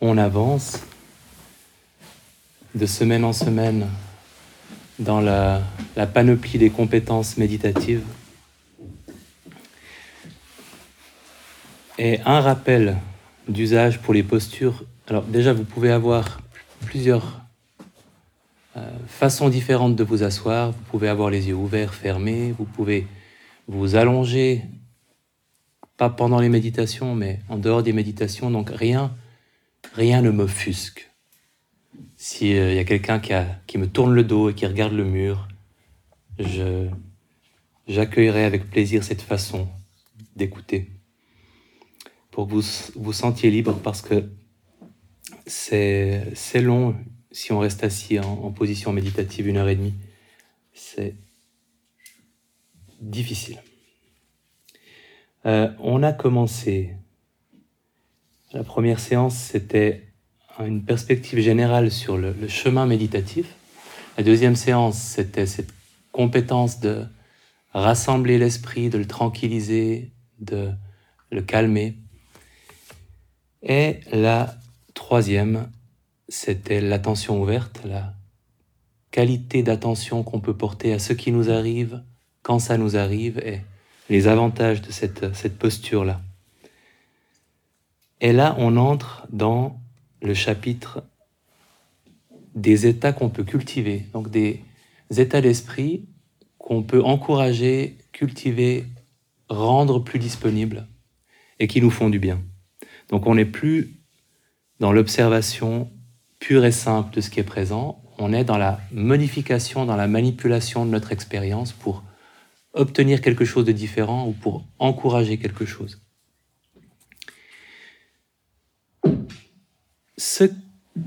on avance de semaine en semaine dans la, panoplie des compétences méditatives. Et un rappel d'usage pour les postures. Alors déjà, vous pouvez avoir plusieurs euh, façons différentes de vous asseoir. Vous pouvez avoir les yeux ouverts, fermés. Vous pouvez vous allonger, pas pendant les méditations, mais en dehors des méditations. Donc rien, rien ne m'offusque. S'il euh, y a quelqu'un qui, me tourne le dos et qui regarde le mur, j'accueillerai avec plaisir cette façon d'écouter pour que vous vous sentiez libre parce que c'est, c'est long si on reste assis en, position méditative une heure et demie. C'est difficile. Euh, on a commencé. La première séance, c'était une perspective générale sur le, chemin méditatif. La deuxième séance, c'était cette compétence de rassembler l'esprit, de le tranquilliser, de le calmer. Et la troisième, c'était l'attention ouverte, la qualité d'attention qu'on peut porter à ce qui nous arrive, quand ça nous arrive, et les avantages de cette, posture-là. Et là, on entre dans le chapitre des états qu'on peut cultiver, donc des états d'esprit qu'on peut encourager, cultiver, rendre plus disponibles et qui nous font du bien. Donc on n'est plus dans l'observation pure et simple de ce qui est présent, on est dans la modification, dans la manipulation de notre expérience pour obtenir quelque chose de différent ou pour encourager quelque chose. Ce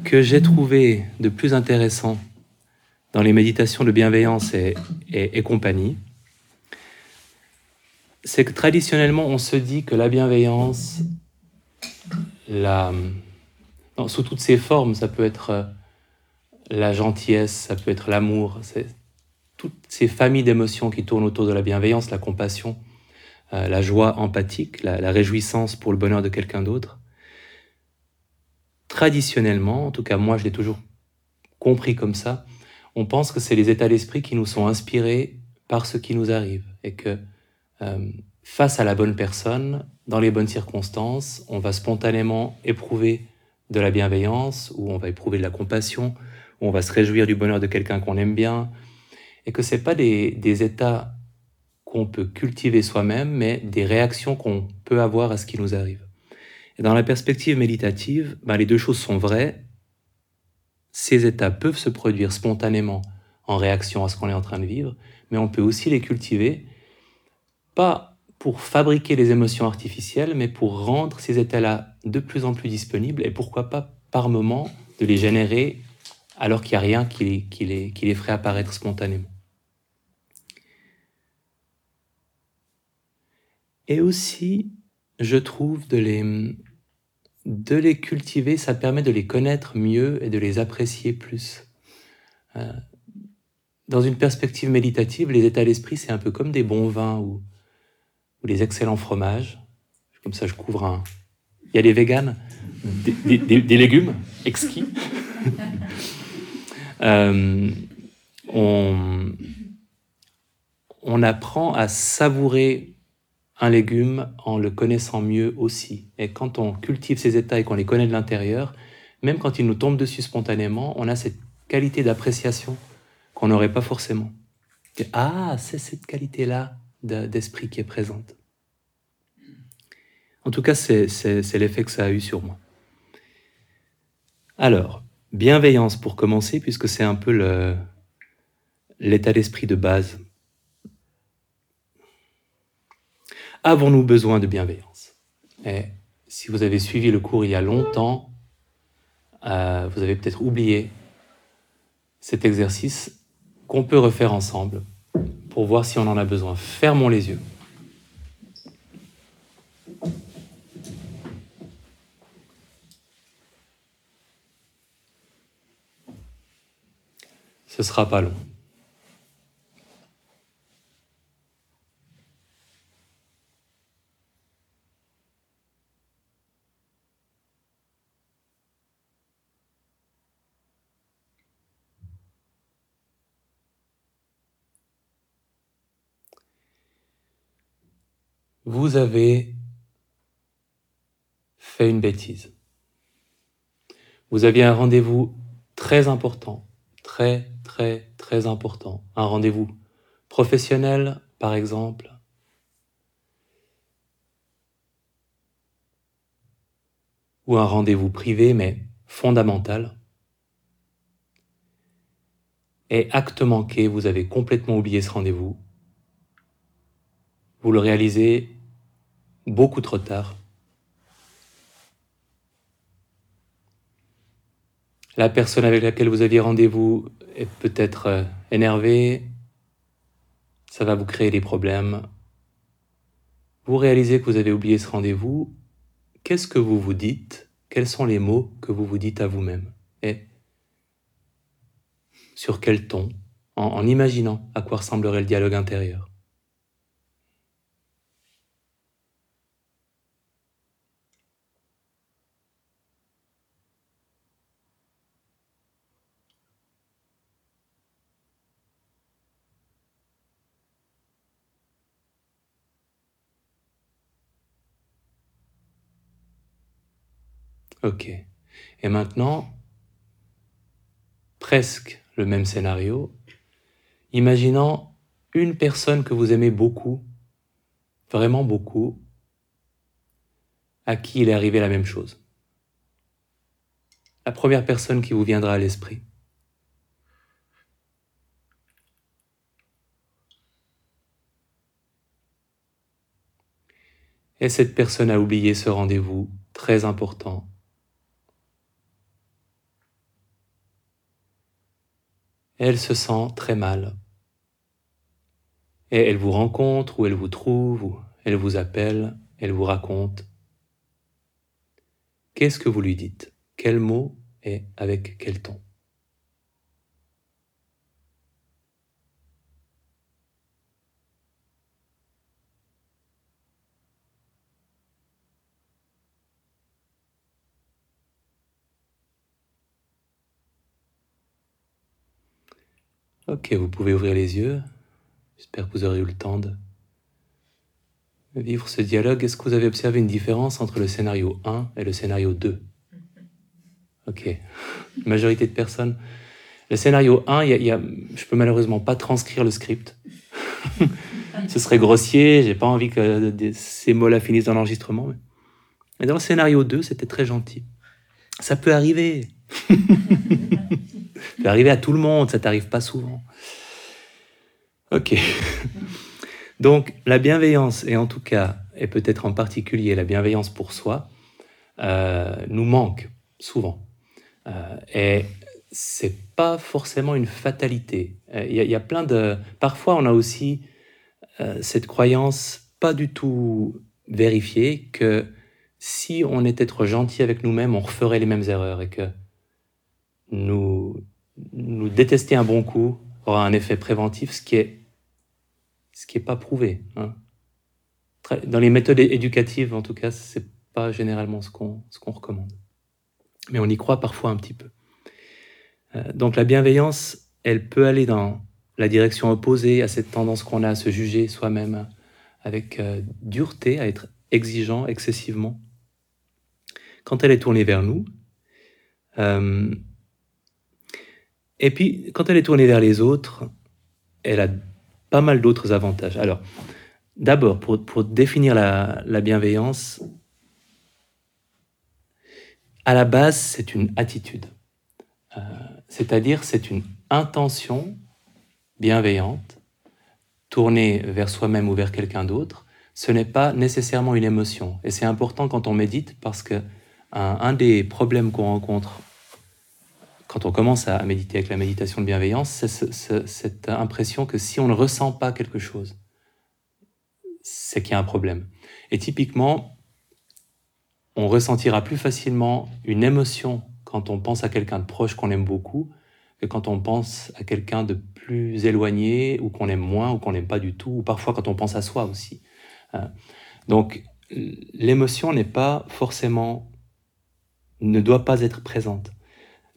que j'ai trouvé de plus intéressant dans les méditations de bienveillance et, compagnie, c'est que traditionnellement, on se dit que la bienveillance, la, sous toutes ses formes, ça peut être euh, la gentillesse, ça peut être l'amour, toutes ces familles d'émotions qui tournent autour de la bienveillance, la compassion, euh, la joie empathique, la réjouissance pour le bonheur de quelqu'un d'autre traditionnellement, en tout cas moi je l'ai toujours compris comme ça, on pense que c'est les états d'esprit qui nous sont inspirés par ce qui nous arrive et que euh, face à la bonne personne, dans les bonnes circonstances, on va spontanément éprouver de la bienveillance ou on va éprouver de la compassion ou on va se réjouir du bonheur de quelqu'un qu'on aime bien et que c'est pas des, des états qu'on peut cultiver soi-même mais des réactions qu'on peut avoir à ce qui nous arrive. Dans la perspective méditative, ben, les deux choses sont vraies. Ces états peuvent se produire spontanément en réaction à ce qu'on est en train de vivre, mais on peut aussi les cultiver, pas pour fabriquer les émotions artificielles, mais pour rendre ces états-là de plus en plus disponibles, et pourquoi pas par moment de les générer alors qu'il n'y a rien qui les ferait apparaître spontanément. Et aussi, je trouve, de les, de les cultiver, ça permet de les connaître mieux et de les apprécier plus. Euh, dans une perspective méditative, les états d'esprit, c'est un peu comme des bons vins ou, ou des excellents fromages. Comme ça, je couvre un... Il y a des véganes, des, des, légumes exquis? Euh, on, on apprend à savourer un légume en le connaissant mieux aussi. Et quand on cultive ces états et qu'on les connaît de l'intérieur, même quand ils nous tombent dessus spontanément, on a cette qualité d'appréciation qu'on n'aurait pas forcément. ah, c'est cette qualité-là d'esprit qui est présente. En tout cas, c'est l'effet que ça a eu sur moi. Alors, bienveillance pour commencer, puisque c'est un peu l'état d'esprit de base Avons-nous besoin de bienveillance? Et si vous avez suivi le cours il y a longtemps, euh, vous avez peut-être oublié cet exercice qu'on peut refaire ensemble pour voir si on en a besoin. Fermons les yeux. Ce sera pas long. Vous avez fait une bêtise. Vous aviez un rendez-vous très important, très, très, très important. Un rendez-vous professionnel, par exemple. Ou un rendez-vous privé, mais fondamental. Et acte manqué, vous avez complètement oublié ce rendez-vous. Vous le réalisez beaucoup trop tard. La personne avec laquelle vous aviez rendez-vous est peut-être euh, énervée, ça va vous créer des problèmes. Vous réalisez que vous avez oublié ce rendez-vous, qu'est-ce que vous vous dites? Quels sont les mots que vous vous dites à vous-même? Et sur quel ton? En, en imaginant à quoi ressemblerait le dialogue intérieur. Ok. Et maintenant, presque le même scénario, imaginant une personne que vous aimez beaucoup, vraiment beaucoup, à qui il est arrivé la même chose. La première personne qui vous viendra à l'esprit. Et cette personne a oublié ce rendez-vous très important elle se sent très mal. Et elle vous rencontre, ou elle vous trouve, ou elle vous appelle, elle vous raconte. Qu'est-ce que vous lui dites? Quel mot et avec quel ton? Ok, vous pouvez ouvrir les yeux. J'espère que vous aurez eu le temps de vivre ce dialogue. Est-ce que vous avez observé une différence entre le scénario 1 et le scénario 2 Ok, majorité de personnes. Le scénario 1, y a, je peux malheureusement pas transcrire le script. Ce serait grossier, j'ai pas envie que ces mots-là finissent dans l'enregistrement. Mais dans le scénario 2, c'était très gentil. Ça peut arriver. Ça peut arriver à tout le monde, ça t'arrive pas souvent. Ok. Donc la bienveillance, et en tout cas, et peut-être en particulier la bienveillance pour soi, euh, nous manque souvent. Euh, et c'est pas forcément une fatalité. Euh, il y, a plein de. Parfois, on a aussi euh, cette croyance pas du tout vérifiée que si on était trop gentil avec nous-mêmes, on referait les mêmes erreurs et que nous, nous détester un bon coup aura un effet préventif, ce qui est ce qui est pas prouvé. Hein. Dans les méthodes éducatives, en tout cas, c'est pas généralement ce qu'on ce qu'on recommande. Mais on y croit parfois un petit peu. Euh, donc la bienveillance, elle peut aller dans la direction opposée à cette tendance qu'on a à se juger soi-même avec euh, dureté, à être exigeant excessivement. Quand elle est tournée vers nous, euh, et puis, quand elle est tournée vers les autres, elle a pas mal d'autres avantages. Alors, d'abord, pour, définir la, bienveillance, à la base, c'est une attitude. Euh, c'est-à-dire, c'est une intention bienveillante, tournée vers soi-même ou vers quelqu'un d'autre. Ce n'est pas nécessairement une émotion. Et c'est important quand on médite parce que un des problèmes qu'on rencontre quand on commence à méditer avec la méditation de bienveillance, c'est cette impression que si on ne ressent pas quelque chose, c'est qu'il y a un problème. Et typiquement, on ressentira plus facilement une émotion quand on pense à quelqu'un de proche qu'on aime beaucoup que quand on pense à quelqu'un de plus éloigné ou qu'on aime moins ou qu'on n'aime pas du tout, ou parfois quand on pense à soi aussi. Hein. Donc l'émotion n'est pas forcément, ne doit pas être présente.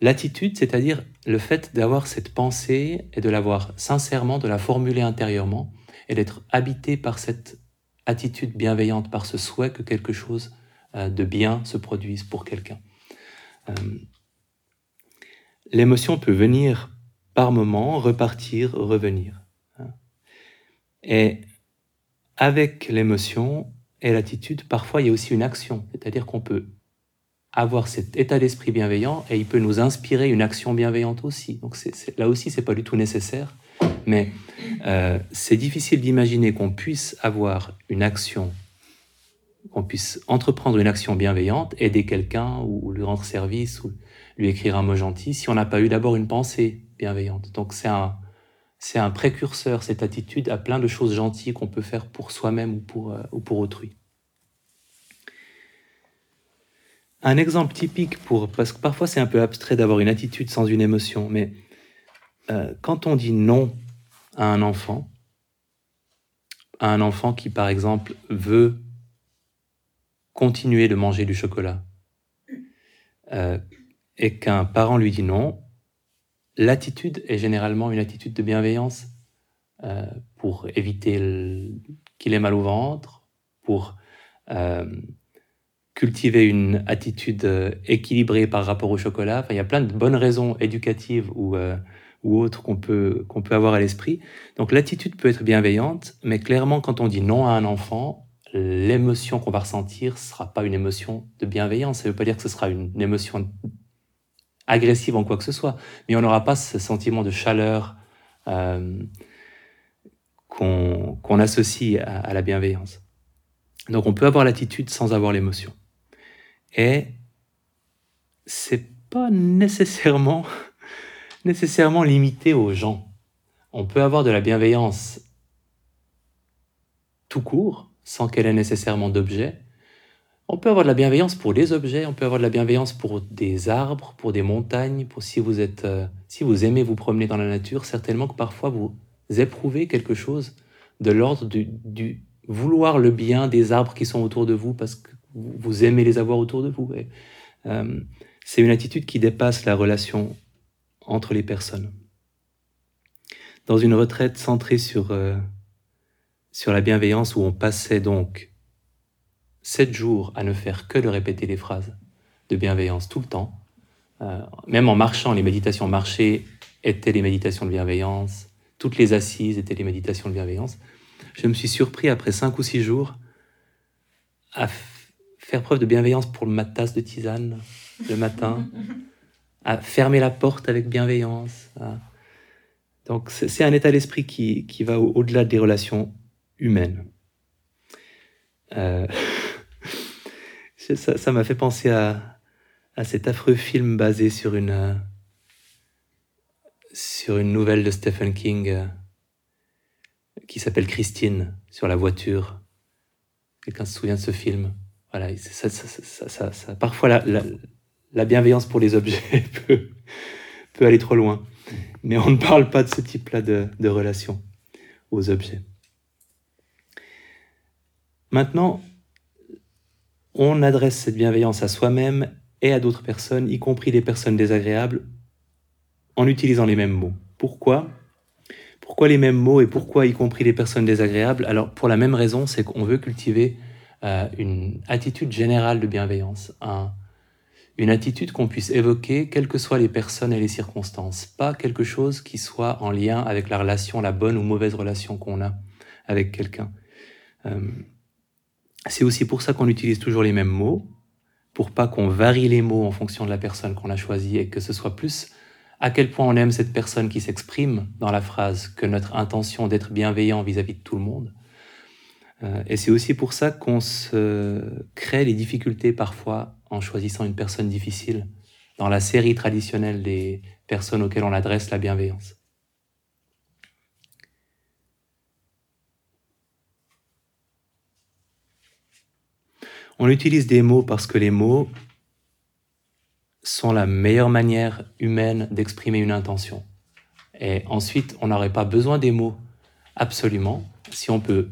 L'attitude, c'est-à-dire le fait d'avoir cette pensée et de l'avoir sincèrement, de la formuler intérieurement et d'être habité par cette attitude bienveillante, par ce souhait que quelque chose euh, de bien se produise pour quelqu'un. Euh, l'émotion peut venir par moment, repartir, revenir. Hein. Et avec l'émotion et l'attitude, parfois il y a aussi une action, c'est-à-dire qu'on peut avoir cet état d'esprit bienveillant et il peut nous inspirer une action bienveillante aussi. Donc là aussi, c'est pas du tout nécessaire, mais euh, c'est difficile d'imaginer qu'on puisse avoir une action, qu'on puisse entreprendre une action bienveillante, aider quelqu'un ou lui rendre service ou lui écrire un mot gentil si on n'a pas eu d'abord une pensée bienveillante. Donc c'est un, c'est un précurseur, cette attitude, à plein de choses gentilles qu'on peut faire pour soi-même ou pour, euh, ou pour autrui. Un exemple typique pour, parce que parfois c'est un peu abstrait d'avoir une attitude sans une émotion, mais euh, quand on dit non à un enfant, à un enfant qui par exemple veut continuer de manger du chocolat, euh, et qu'un parent lui dit non, l'attitude est généralement une attitude de bienveillance euh, pour éviter qu'il ait mal au ventre, pour cultiver une attitude euh, équilibrée par rapport au chocolat. Enfin, il y a plein de bonnes raisons éducatives ou, euh, ou autres qu'on peut, qu'on peut avoir à l'esprit. Donc l'attitude peut être bienveillante, mais clairement, quand on dit non à un enfant, l'émotion qu'on va ressentir ne sera pas une émotion de bienveillance. Ça ne veut pas dire que ce sera une, émotion agressive en quoi que ce soit, mais on n'aura pas ce sentiment de chaleur euh, qu'on associe à, à la bienveillance. Donc on peut avoir l'attitude sans avoir l'émotion. Et c'est pas nécessairement, nécessairement limité aux gens. On peut avoir de la bienveillance tout court, sans qu'elle ait nécessairement d'objet. On peut avoir de la bienveillance pour des objets, on peut avoir de la bienveillance pour des arbres, pour des montagnes, pour si vous êtes, euh, si vous aimez vous promener dans la nature, certainement que parfois vous éprouvez quelque chose de l'ordre du, du, vouloir le bien des arbres qui sont autour de vous parce que vous aimez les avoir autour de vous. Euh, c'est une attitude qui dépasse la relation entre les personnes. Dans une retraite centrée sur, euh, sur la bienveillance où on passait donc sept jours à ne faire que de répéter les phrases de bienveillance tout le temps, euh, même en marchant, les méditations marchées étaient les méditations de bienveillance, toutes les assises étaient les méditations de bienveillance. Je me suis surpris après cinq ou six jours à faire preuve de bienveillance pour ma tasse de tisane le matin, à fermer la porte avec bienveillance. Donc c'est un état d'esprit qui, qui, va au-delà des relations humaines. Euh, ça m'a fait penser à, à, cet affreux film basé sur une, sur une nouvelle de Stephen King euh, qui s'appelle Christine, sur la voiture. Quelqu'un se souvient de ce film? Voilà, ça, ça, ça, parfois la, la, bienveillance pour les objets peut, peut, aller trop loin. Mais on ne parle pas de ce type-là de, de relation aux objets. Maintenant, on adresse cette bienveillance à soi-même et à d'autres personnes, y compris les personnes désagréables, en utilisant les mêmes mots. Pourquoi? Pourquoi les mêmes mots et pourquoi y compris les personnes désagréables? Alors pour la même raison, c'est qu'on veut cultiver euh, une attitude générale de bienveillance, une attitude qu'on puisse évoquer quelles que soient les personnes et les circonstances, pas quelque chose qui soit en lien avec la relation, la bonne ou mauvaise relation qu'on a avec quelqu'un. Euh, c'est aussi pour ça qu'on utilise toujours les mêmes mots, pour pas qu'on varie les mots en fonction de la personne qu'on a choisie et que ce soit plus à quel point on aime cette personne qui s'exprime dans la phrase que notre intention d'être bienveillant vis à -vis de tout le monde. Euh, et c'est aussi pour ça qu'on se crée les difficultés parfois en choisissant une personne difficile dans la série traditionnelle des personnes auxquelles on adresse la bienveillance. On utilise des mots parce que les mots sont la meilleure manière humaine d'exprimer une intention. Et ensuite, on n'aurait pas besoin des mots absolument si on peut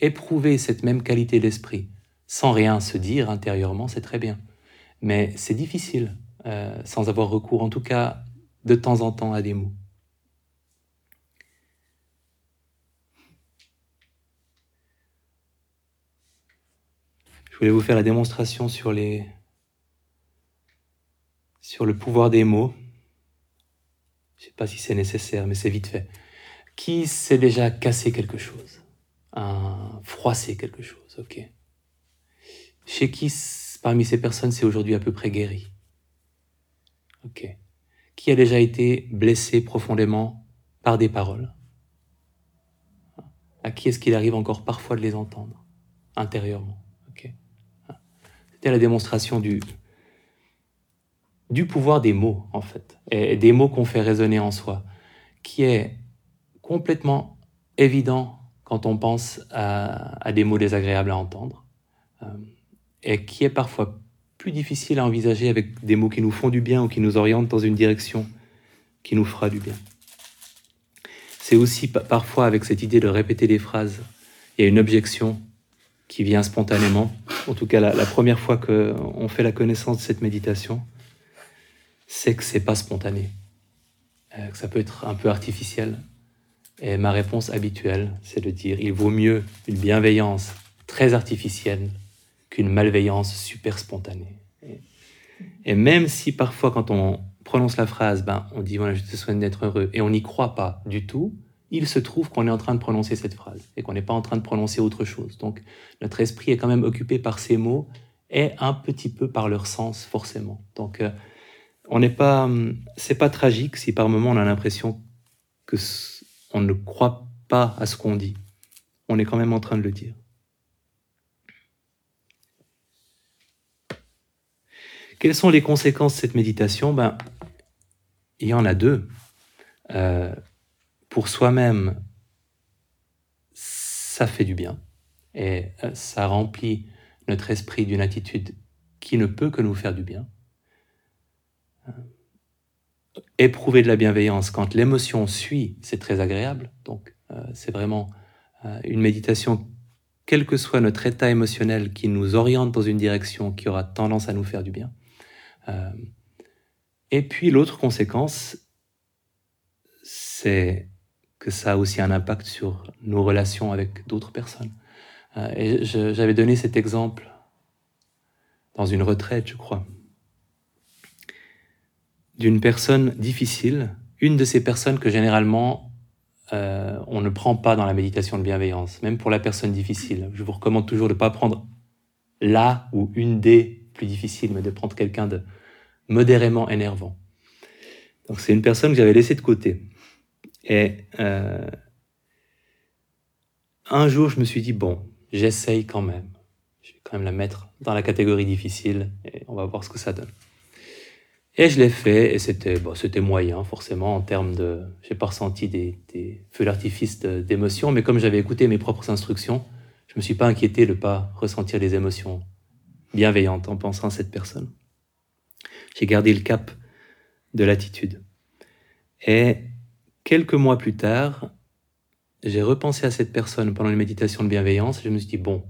éprouver cette même qualité d'esprit sans rien se dire intérieurement, c'est très bien. Mais c'est difficile euh, sans avoir recours, en tout cas de temps en temps, à des mots. Je voulais vous faire la démonstration sur les sur le pouvoir des mots. Je ne sais pas si c'est nécessaire, mais c'est vite fait. Qui s'est déjà cassé quelque chose? Un froissé quelque chose, ok. Chez qui, parmi ces personnes, c'est aujourd'hui à peu près guéri? Ok. Qui a déjà été blessé profondément par des paroles? À qui est-ce qu'il arrive encore parfois de les entendre intérieurement? Ok. C'était la démonstration du, du pouvoir des mots, en fait, et des mots qu'on fait résonner en soi, qui est complètement évident quand on pense à, des mots désagréables à entendre, euh, et qui est parfois plus difficile à envisager avec des mots qui nous font du bien ou qui nous orientent dans une direction qui nous fera du bien. C'est aussi parfois avec cette idée de répéter des phrases, il y a une objection qui vient spontanément, en tout cas la, première fois qu'on fait la connaissance de cette méditation, c'est que c'est pas spontané, euh, que ça peut être un peu artificiel. Et ma réponse habituelle, c'est de dire il vaut mieux une bienveillance très artificielle qu'une malveillance super spontanée. Et, même si parfois, quand on prononce la phrase, ben, on dit voilà, je te souhaite d'être heureux, et on n'y croit pas du tout, il se trouve qu'on est en train de prononcer cette phrase et qu'on n'est pas en train de prononcer autre chose. Donc notre esprit est quand même occupé par ces mots et un petit peu par leur sens forcément. Donc euh, on n'est pas, c'est pas tragique si par moment on a l'impression que on ne croit pas à ce qu'on dit. On est quand même en train de le dire. Quelles sont les conséquences de cette méditation? Ben, il y en a deux. Euh, pour soi-même, ça fait du bien et euh, ça remplit notre esprit d'une attitude qui ne peut que nous faire du bien éprouver de la bienveillance quand l'émotion suit, c'est très agréable. Donc, euh, c'est vraiment euh, une méditation, quel que soit notre état émotionnel, qui nous oriente dans une direction qui aura tendance à nous faire du bien. Euh, et puis, l'autre conséquence, c'est que ça a aussi un impact sur nos relations avec d'autres personnes. et j'avais donné cet exemple dans une retraite, je crois, d'une personne difficile, une de ces personnes que généralement euh, on ne prend pas dans la méditation de bienveillance, même pour la personne difficile. Je vous recommande toujours de ne pas prendre la ou une des plus difficiles, mais de prendre quelqu'un de modérément énervant. Donc c'est une personne que j'avais laissée de côté. Et euh, un jour, je me suis dit, bon, j'essaye quand même. Je vais quand même la mettre dans la catégorie difficile et on va voir ce que ça donne. Et je l'ai fait, et c'était bon, c'était moyen, forcément, en termes de... J'ai pas ressenti des, des feux d'artifice d'émotions, mais comme j'avais écouté mes propres instructions, je me suis pas inquiété de pas ressentir des émotions bienveillantes en pensant à cette personne. J'ai gardé le cap de l'attitude. Et quelques mois plus tard, j'ai repensé à cette personne pendant une méditation de bienveillance, et je me suis dit, bon,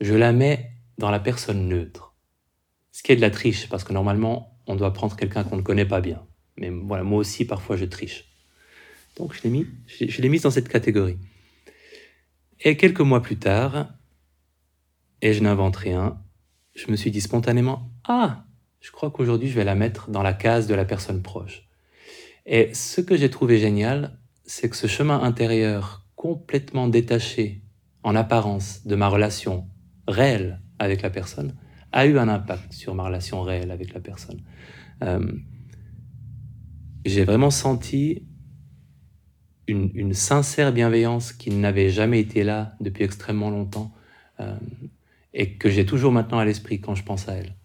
je la mets dans la personne neutre. Ce qui est de la triche, parce que normalement, on doit prendre quelqu'un qu'on ne connaît pas bien. Mais voilà, moi aussi, parfois, je triche. Donc, je l'ai mis, je l'ai mise dans cette catégorie. Et quelques mois plus tard, et je n'invente rien, je me suis dit spontanément, ah, je crois qu'aujourd'hui, je vais la mettre dans la case de la personne proche. Et ce que j'ai trouvé génial, c'est que ce chemin intérieur complètement détaché, en apparence, de ma relation réelle avec la personne, a eu un impact sur ma relation réelle avec la personne. Euh, j'ai vraiment senti une, sincère bienveillance qui n'avait jamais été là depuis extrêmement longtemps euh, et que j'ai toujours maintenant à l'esprit quand je pense à elle.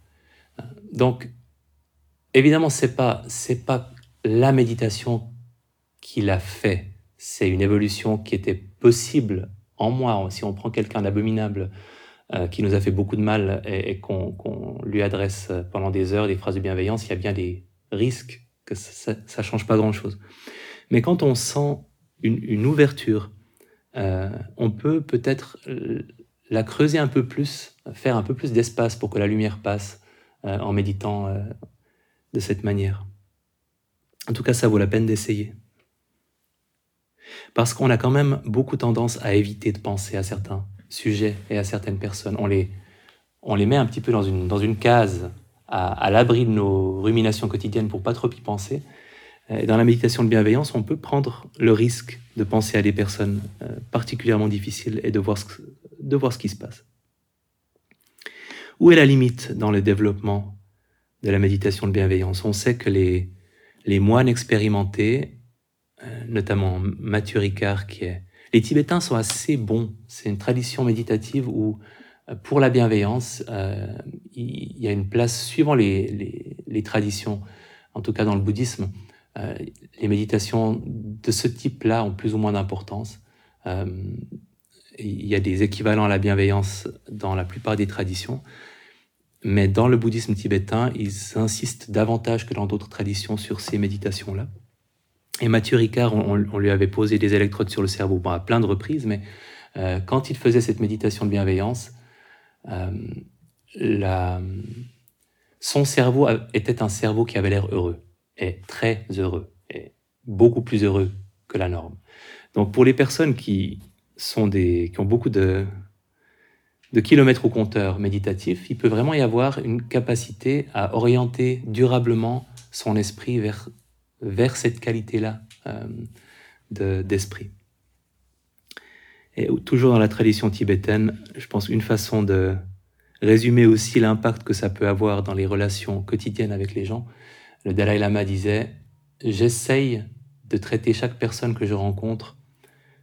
Euh, donc, évidemment, c'est pas c'est pas la méditation qui l'a fait. C'est une évolution qui était possible en moi. Si on prend quelqu'un d'abominable euh, qui nous a fait beaucoup de mal et, qu'on lui adresse pendant des heures des phrases de bienveillance, il y a bien des risques que ça ne change pas grand-chose. Mais quand on sent une, ouverture, euh, on peut peut-être la creuser un peu plus, faire un peu plus d'espace pour que la lumière passe euh, en méditant de cette manière. En tout cas, ça vaut la peine d'essayer. Parce qu'on a quand même beaucoup tendance à éviter de penser à certains sujets et à certaines personnes. On les, on les met un petit peu dans une, dans une case à, l'abri de nos ruminations quotidiennes pour pas trop y penser. Dans la méditation de bienveillance, on peut prendre le risque de penser à des personnes euh, particulièrement difficiles et de voir, ce, de voir ce qui se passe. Où est la limite dans le développement de la méditation de bienveillance? On sait que les, les moines expérimentés, euh, notamment Mathieu Ricard, qui est... Les Tibétains sont assez bons. C'est une tradition méditative où pour la bienveillance, euh, il y a une place, suivant les, traditions, en tout cas dans le bouddhisme, euh, les méditations de ce type-là ont plus ou moins d'importance. Euh, il y a des équivalents à la bienveillance dans la plupart des traditions, mais dans le bouddhisme tibétain, ils insistent davantage que dans d'autres traditions sur ces méditations-là. Et Mathieu Ricard, on, lui avait posé des électrodes sur le cerveau à plein de reprises, mais quand il faisait cette méditation de bienveillance, euh, son cerveau était un cerveau qui avait l'air heureux, et très heureux, et beaucoup plus heureux que la norme. Donc pour les personnes qui, sont des, qui ont beaucoup de, de kilomètres au compteur méditatif, il peut vraiment y avoir une capacité à orienter durablement son esprit vers, vers cette qualité-là euh, d'esprit. Et toujours dans la tradition tibétaine, je pense une façon de résumer aussi l'impact que ça peut avoir dans les relations quotidiennes avec les gens. Le Dalai Lama disait J'essaye de traiter chaque personne que je rencontre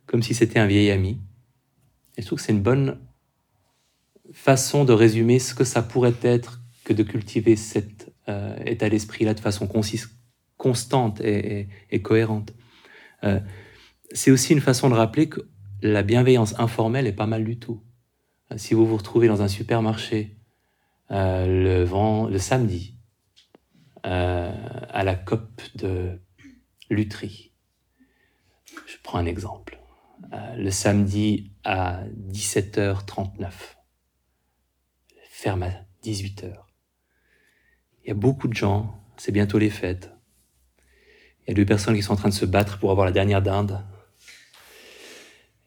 comme si c'était un vieil ami. Et je trouve que c'est une bonne façon de résumer ce que ça pourrait être que de cultiver cet euh, état d'esprit-là de façon constante et, cohérente. Euh, c'est aussi une façon de rappeler que la bienveillance informelle est pas mal du tout. Si vous vous retrouvez dans un supermarché euh, le, le samedi euh, à la COP de Lutry, je prends un exemple, euh, le samedi à 17h39, ferme à 18h. Il y a beaucoup de gens, c'est bientôt les fêtes. Il y a deux personnes qui sont en train de se battre pour avoir la dernière dinde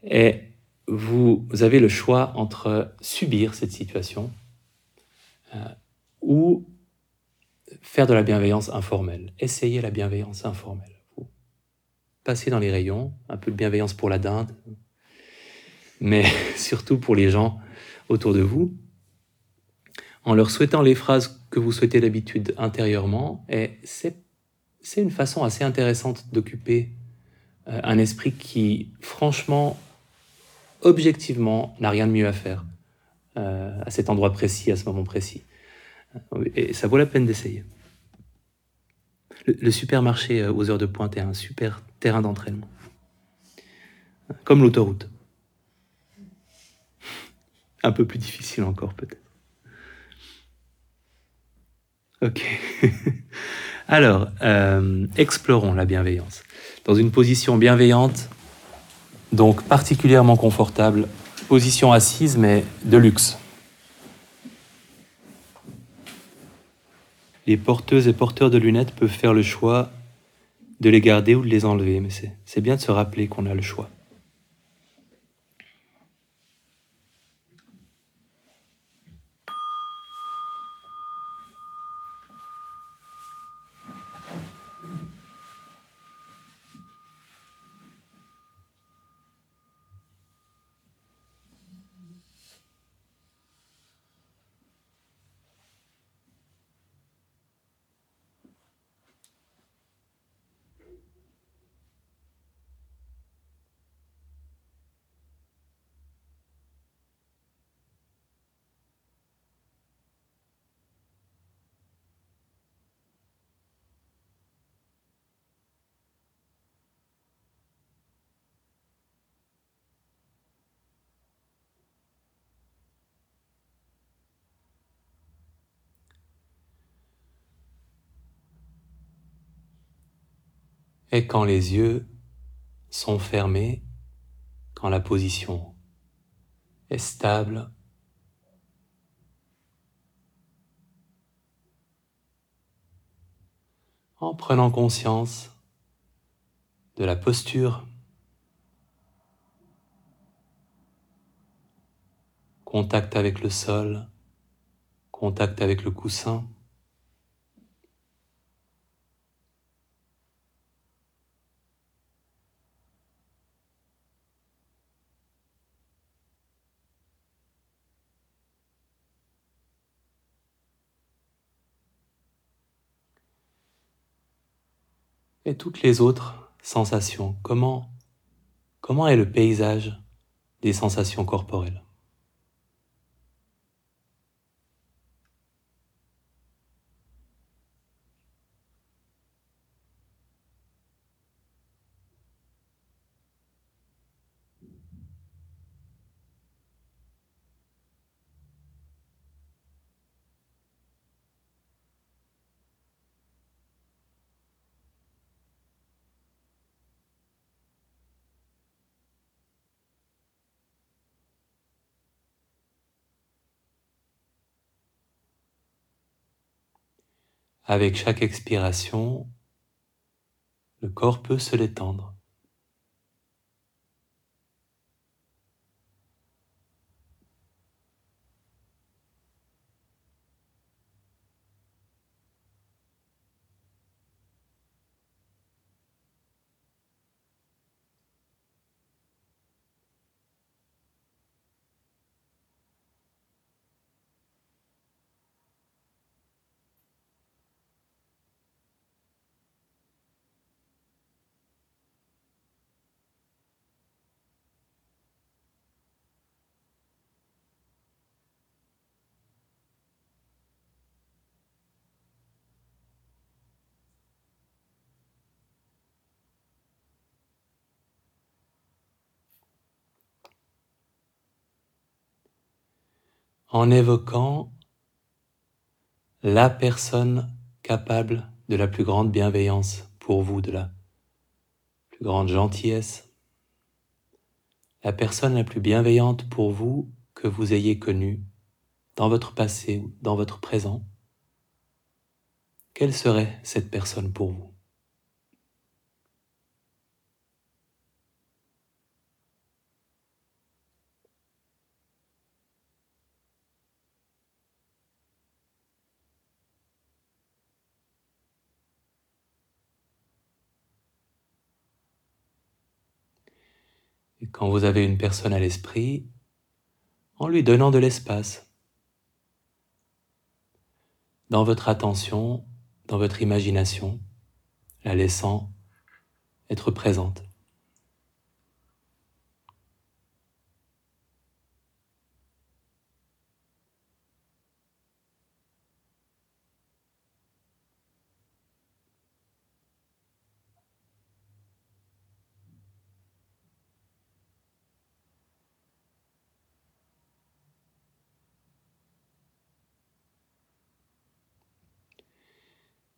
et vous, avez le choix entre subir cette situation euh, ou faire de la bienveillance informelle. Essayez la bienveillance informelle. Vous passez dans les rayons, un peu de bienveillance pour la dinde, mais surtout pour les gens autour de vous, en leur souhaitant les phrases que vous souhaitez d'habitude intérieurement. Et c'est une façon assez intéressante d'occuper euh, un esprit qui, franchement, objectivement, n'a rien de mieux à faire euh, à cet endroit précis, à ce moment précis. Et ça vaut la peine d'essayer. Le, supermarché euh, aux heures de pointe est un super terrain d'entraînement. Comme l'autoroute. Un peu plus difficile encore peut-être. Ok. Alors, euh, explorons la bienveillance. Dans une position bienveillante, donc particulièrement confortable, position assise mais de luxe. Les porteuses et porteurs de lunettes peuvent faire le choix de les garder ou de les enlever, mais c'est bien de se rappeler qu'on a le choix. Et quand les yeux sont fermés, quand la position est stable, en prenant conscience de la posture, contact avec le sol, contact avec le coussin. Et toutes les autres sensations, comment, est le paysage des sensations corporelles? Avec chaque expiration, le corps peut se détendre. En évoquant la personne capable de la plus grande bienveillance pour vous, de la plus grande gentillesse, la personne la plus bienveillante pour vous que vous ayez connue dans votre passé ou dans votre présent. Quelle serait cette personne pour vous Et quand vous avez une personne à l'esprit, en lui donnant de l'espace, dans votre attention, dans votre imagination, la laissant être présente.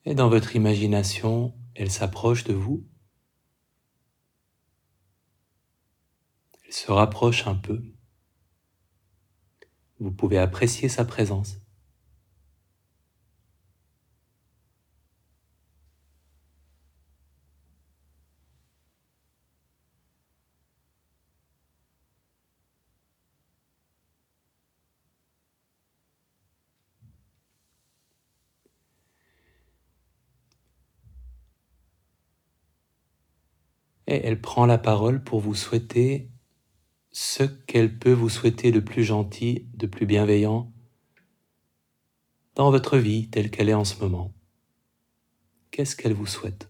Et dans votre imagination, elle s'approche de vous. Elle se rapproche un peu. Vous pouvez apprécier sa présence. Et elle prend la parole pour vous souhaiter ce qu'elle peut vous souhaiter de plus gentil, de plus bienveillant dans votre vie telle qu'elle est en ce moment. Qu'est-ce qu'elle vous souhaite?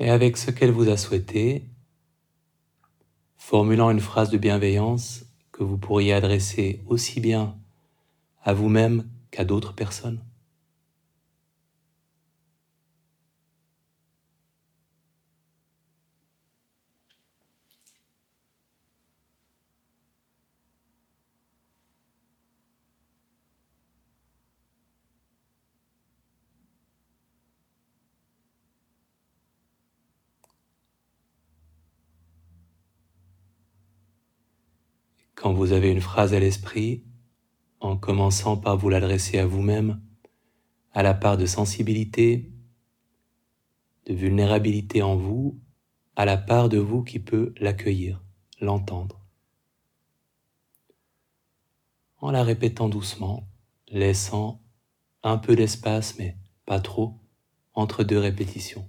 Et avec ce qu'elle vous a souhaité, formulant une phrase de bienveillance que vous pourriez adresser aussi bien à vous-même qu'à d'autres personnes. Quand vous avez une phrase à l'esprit, en commençant par vous l'adresser à vous-même, à la part de sensibilité, de vulnérabilité en vous, à la part de vous qui peut l'accueillir, l'entendre. En la répétant doucement, laissant un peu d'espace, mais pas trop, entre deux répétitions.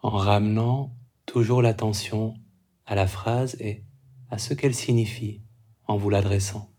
En ramenant toujours l'attention à la phrase et à ce qu'elle signifie en vous l'adressant.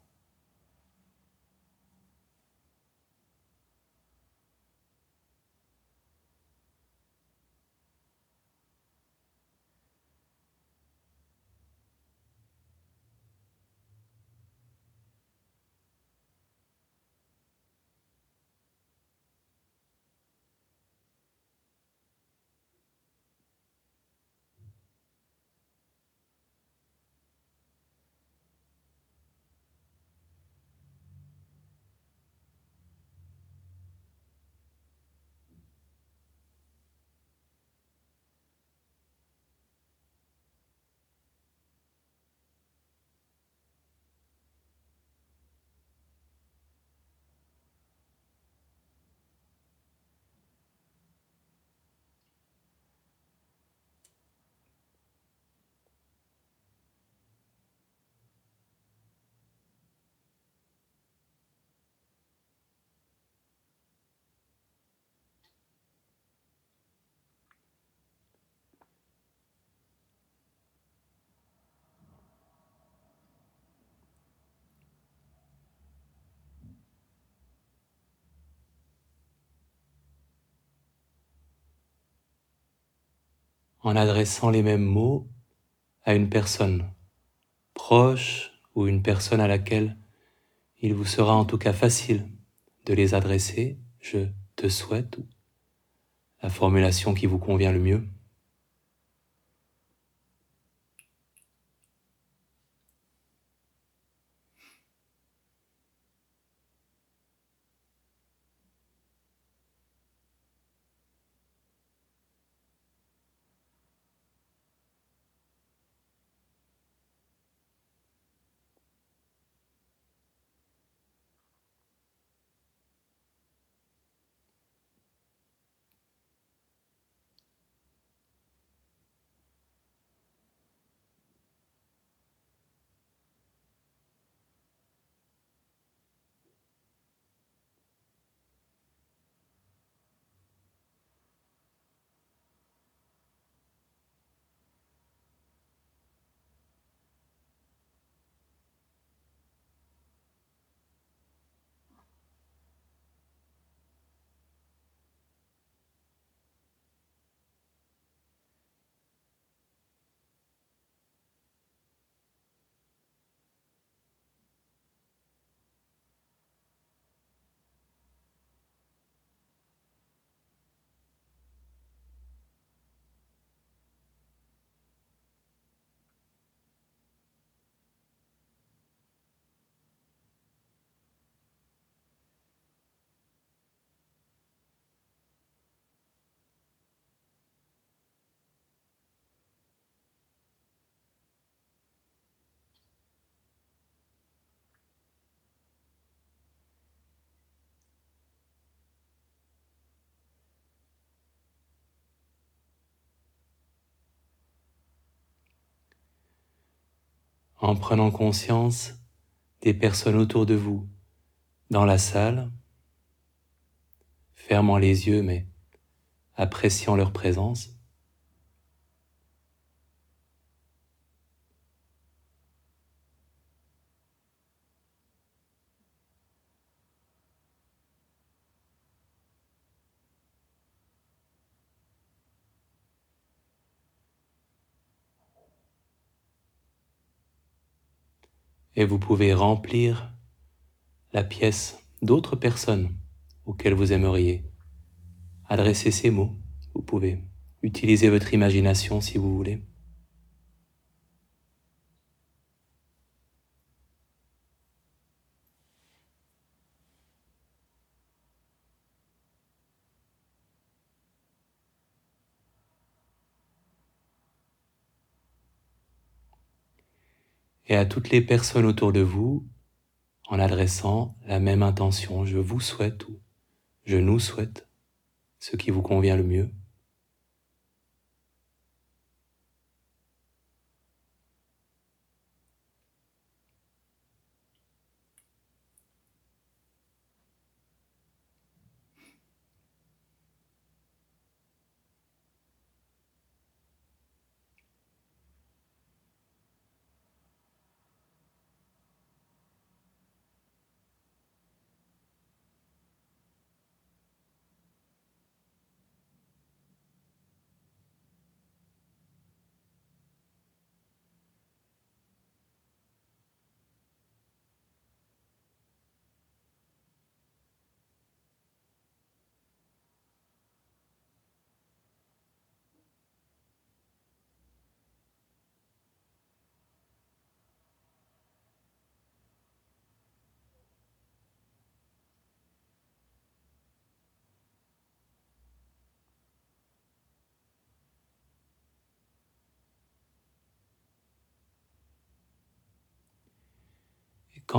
En adressant les mêmes mots à une personne proche ou une personne à laquelle il vous sera en tout cas facile de les adresser, je te souhaite, la formulation qui vous convient le mieux. En prenant conscience des personnes autour de vous dans la salle, fermant les yeux mais appréciant leur présence. Et vous pouvez remplir la pièce d'autres personnes auxquelles vous aimeriez adresser ces mots. Vous pouvez utiliser votre imagination si vous voulez. Et à toutes les personnes autour de vous en adressant la même intention. Je vous souhaite ou je nous souhaite ce qui vous convient le mieux.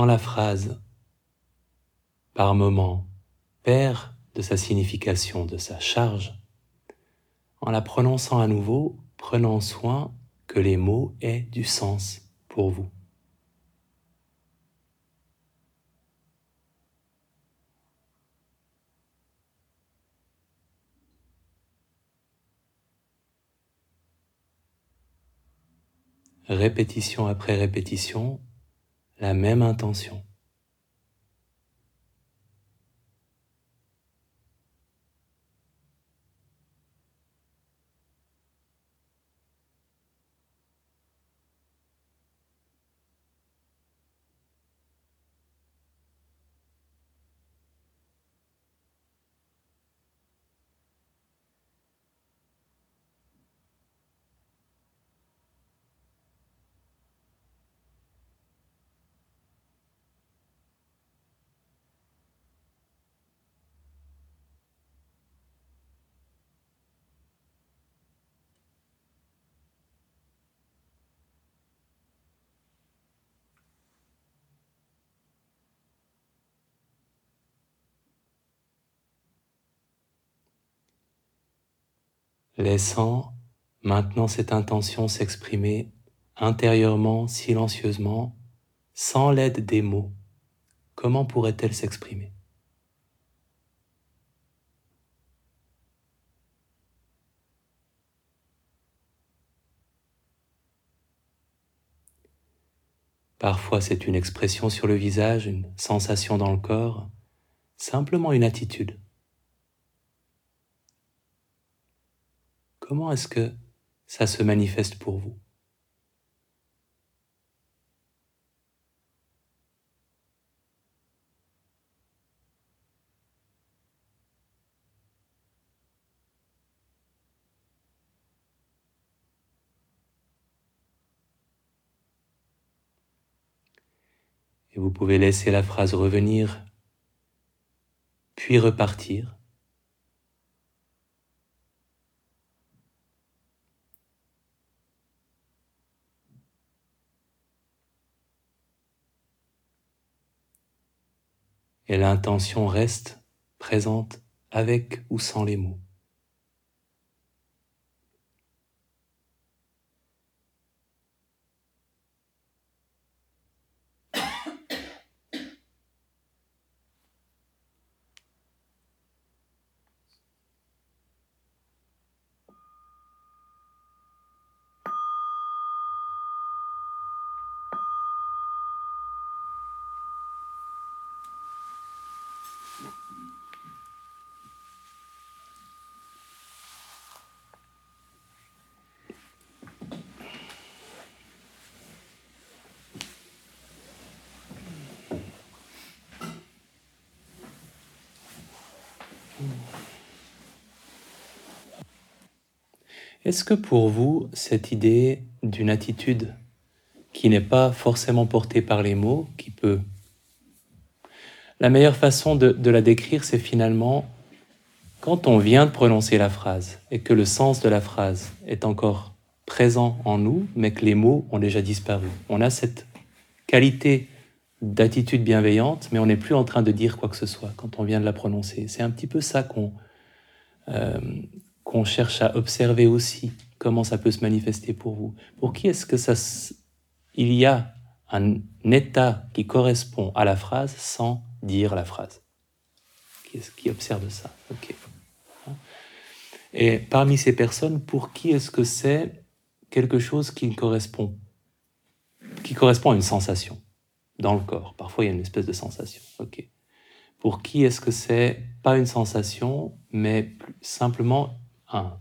La phrase, par moment, perd de sa signification, de sa charge, en la prononçant à nouveau, prenant soin que les mots aient du sens pour vous. Répétition après répétition, la même intention. Laissant maintenant cette intention s'exprimer intérieurement, silencieusement, sans l'aide des mots. Comment pourrait-elle s'exprimer? Parfois c'est une expression sur le visage, une sensation dans le corps, simplement une attitude. Comment est-ce que ça se manifeste pour vous? Et vous pouvez laisser la phrase revenir, puis repartir. Et l'intention reste présente avec ou sans les mots. Est-ce que pour vous, cette idée d'une attitude qui n'est pas forcément portée par les mots, qui peut... La meilleure façon de, la décrire, c'est finalement quand on vient de prononcer la phrase et que le sens de la phrase est encore présent en nous, mais que les mots ont déjà disparu. On a cette qualité d'attitude bienveillante, mais on n'est plus en train de dire quoi que ce soit quand on vient de la prononcer. C'est un petit peu ça qu'on euh, qu'on cherche à observer aussi, comment ça peut se manifester pour vous. Pour qui est-ce que ça, il y a un état qui correspond à la phrase sans dire la phrase? Qui est-ce qui observe ça? Ok. Et parmi ces personnes, pour qui est-ce que c'est quelque chose qui correspond, qui correspond à une sensation dans le corps? Parfois, il y a une espèce de sensation. Ok. Pour qui est-ce que c'est pas une sensation, mais simplement un,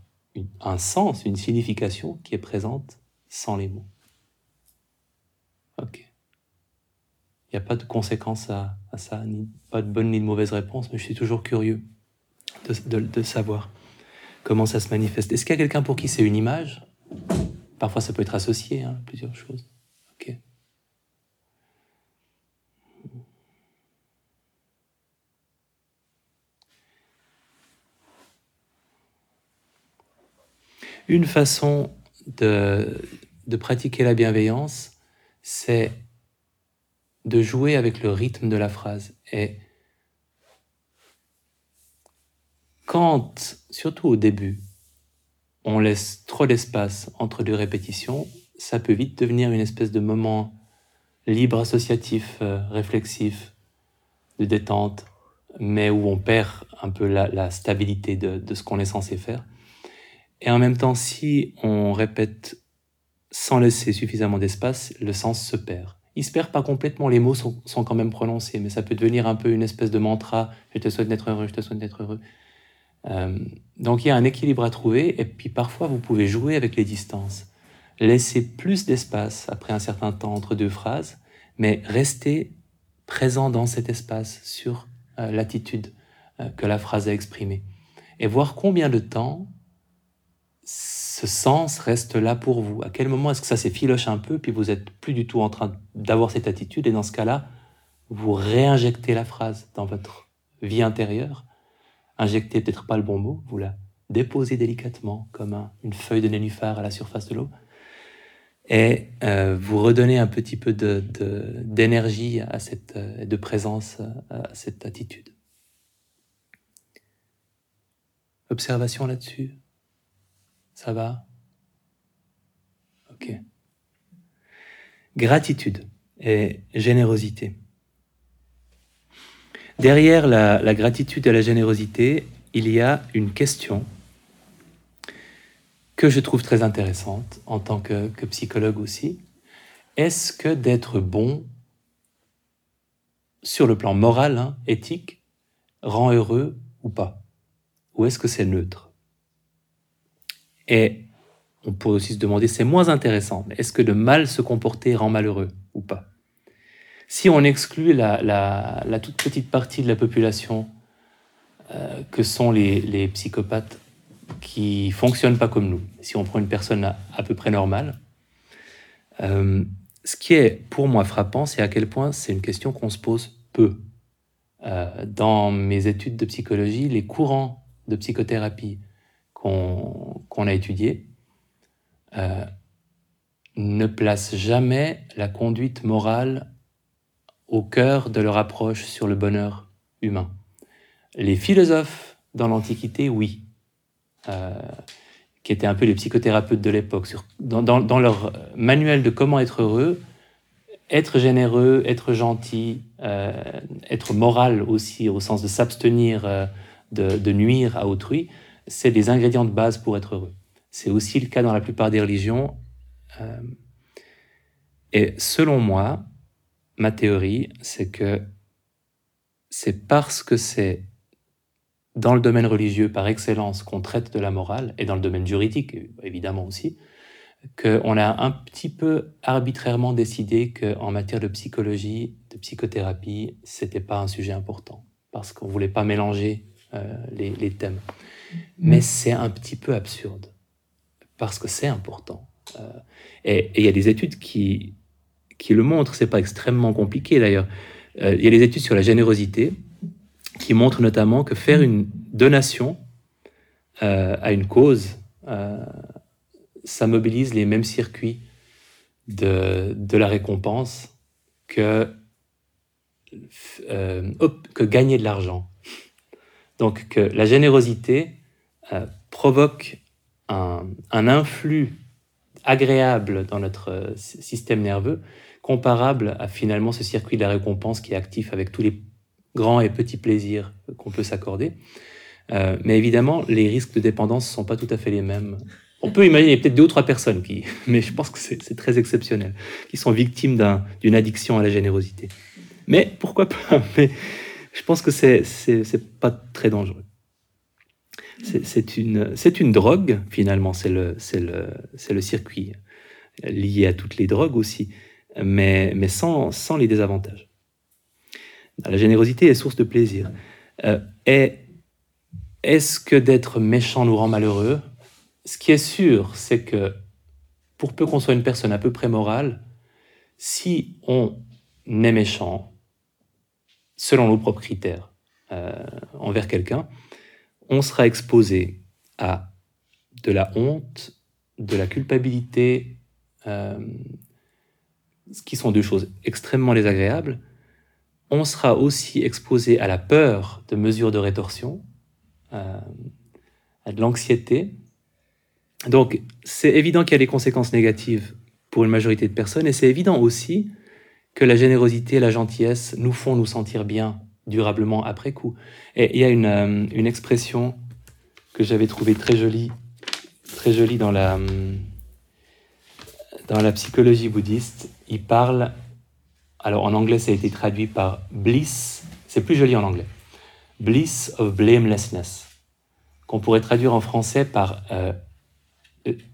un sens, une signification qui est présente sans les mots. Ok. Il n'y a pas de conséquence à, ça, ni, pas de bonne ni de mauvaise réponse, mais je suis toujours curieux de, de, savoir comment ça se manifeste. Est-ce qu'il y a quelqu'un pour qui c'est une image? Parfois, ça peut être associé à hein, plusieurs choses. Ok. Une façon de, pratiquer la bienveillance, c'est de jouer avec le rythme de la phrase. Et quand, surtout au début, on laisse trop d'espace entre deux répétitions, ça peut vite devenir une espèce de moment libre, associatif, euh, réflexif, de détente, mais où on perd un peu la, stabilité de ce qu'on est censé faire. Et en même temps, si on répète sans laisser suffisamment d'espace, le sens se perd. Il se perd pas complètement, les mots sont, quand même prononcés, mais ça peut devenir un peu une espèce de mantra, je te souhaite d'être heureux, je te souhaite d'être heureux. Euh, donc il y a un équilibre à trouver, et puis parfois vous pouvez jouer avec les distances. Laisser plus d'espace après un certain temps entre deux phrases, mais rester présent dans cet espace sur euh, l'attitude euh, que la phrase a exprimée. Et voir combien de temps ce sens reste là pour vous? À quel moment est-ce que ça s'effiloche un peu, puis vous n'êtes plus du tout en train d'avoir cette attitude, et dans ce cas-là, vous réinjectez la phrase dans votre vie intérieure? Injectez peut-être pas le bon mot, vous la déposez délicatement comme une feuille de nénuphar à la surface de l'eau, et euh, vous redonnez un petit peu d'énergie de, à euh, de présence à cette attitude. Observation là-dessus ça va? Ok. Gratitude et générosité. Derrière la, gratitude et la générosité, il y a une question que je trouve très intéressante en tant que, psychologue aussi. Est-ce que d'être bon sur le plan moral, hein, éthique, rend heureux ou pas? Ou est-ce que c'est neutre? Et on pourrait aussi se demander, c'est moins intéressant, est-ce que de mal se comporter rend malheureux ou pas? Si on exclut la, toute petite partie de la population euh, que sont les, psychopathes qui fonctionnent pas comme nous, si on prend une personne à, peu près normale, euh, ce qui est pour moi frappant, c'est à quel point c'est une question qu'on se pose peu. Euh, dans mes études de psychologie, les courants de psychothérapie qu'on a étudié euh, ne place jamais la conduite morale au cœur de leur approche sur le bonheur humain. Les philosophes dans l'Antiquité, oui, euh, qui étaient un peu les psychothérapeutes de l'époque, dans, leur manuel de comment être heureux, être généreux, être gentil, euh, être moral aussi, au sens de s'abstenir de, nuire à autrui, c'est des ingrédients de base pour être heureux. C'est aussi le cas dans la plupart des religions. Euh, et selon moi, ma théorie, c'est que c'est parce que c'est dans le domaine religieux par excellence qu'on traite de la morale, et dans le domaine juridique évidemment aussi, qu'on a un petit peu arbitrairement décidé qu'en matière de psychologie, de psychothérapie, c'était pas un sujet important, parce qu'on voulait pas mélanger les, thèmes. Mais c'est un petit peu absurde, parce que c'est important. et il y a des études qui, qui le montrent, c'est pas extrêmement compliqué d'ailleurs. Il y a des études sur la générosité qui montrent notamment que faire une donation à une cause, ça mobilise les mêmes circuits de, de la récompense que, euh, que gagner de l'argent. Donc que la générosité euh, provoque un, influx agréable dans notre euh, système nerveux, comparable à finalement ce circuit de la récompense qui est actif avec tous les grands et petits plaisirs qu'on peut s'accorder. mais évidemment, les risques de dépendance ne sont pas tout à fait les mêmes on peut imaginer peut-être deux ou trois personnes qui, mais je pense que c'est très exceptionnel, qui sont victimes d'une addiction à la générosité. Mais pourquoi pas? je pense que c'est pas très dangereux. C'est une, drogue, finalement, c'est le, circuit lié à toutes les drogues aussi, mais, sans les désavantages. La générosité est source de plaisir. Euh, Est-ce que d'être méchant nous rend malheureux? Ce qui est sûr, c'est que pour peu qu'on soit une personne à peu près morale, si on est méchant, selon nos propres critères, euh, envers quelqu'un, on sera exposé à de la honte, de la culpabilité, euh, ce qui sont deux choses extrêmement désagréables. On sera aussi exposé à la peur de mesures de rétorsion, euh, à de l'anxiété, donc, c'est évident qu'il y a des conséquences négatives pour une majorité de personnes, et c'est évident aussi que la générosité et la gentillesse nous font nous sentir bien durablement après coup. Et il y a une, euh, expression que j'avais trouvée très jolie, très jolie dans la, dans la psychologie bouddhiste. Il parle, alors en anglais ça a été traduit par bliss, c'est plus joli en anglais, bliss of blamelessness, qu'on pourrait traduire en français par euh,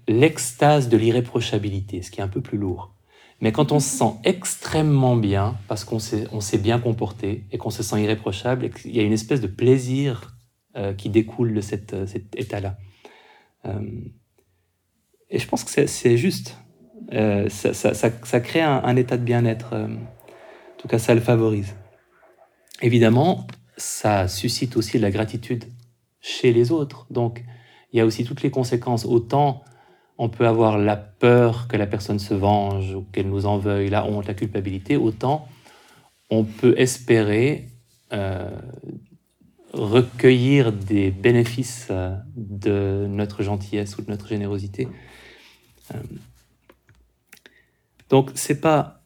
l'extase de l'irréprochabilité, ce qui est un peu plus lourd. Mais quand on se sent extrêmement bien, parce qu'on s'est, bien comporté et qu'on se sent irréprochable, il y a une espèce de plaisir euh, qui découle de euh, cet état-là. Euh, et je pense que c'est, juste. Ça, crée un, un, état de bien-être. en tout cas, ça le favorise. Évidemment, ça suscite aussi de la gratitude chez les autres. Donc, il y a aussi toutes les conséquences. Autant on peut avoir la peur que la personne se venge ou qu'elle nous en veuille, la honte, la culpabilité, autant on peut espérer euh, recueillir des bénéfices euh, de notre gentillesse ou de notre générosité. Euh, donc c'est pas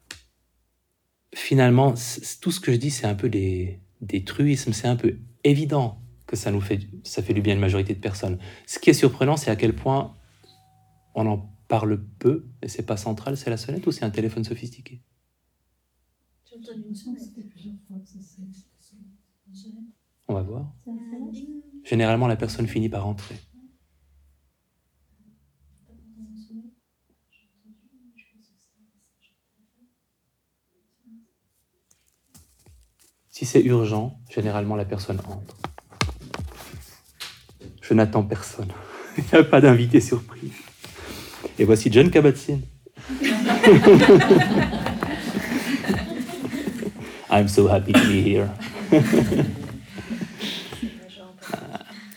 finalement tout ce que je dis, c'est un peu des, des truismes, c'est un peu évident que ça nous fait, ça fait du bien à une majorité de personnes. Ce qui est surprenant, c'est à quel point on en parle peu, et c'est pas central, c'est la sonnette ou c'est un téléphone sophistiqué? On va voir. Généralement, la personne finit par rentrer. Si c'est urgent, généralement la personne entre. Je n'attends personne. Il n'y a pas d'invité surprise. Et voici John Kabat-Zinn. I'm so happy to be here.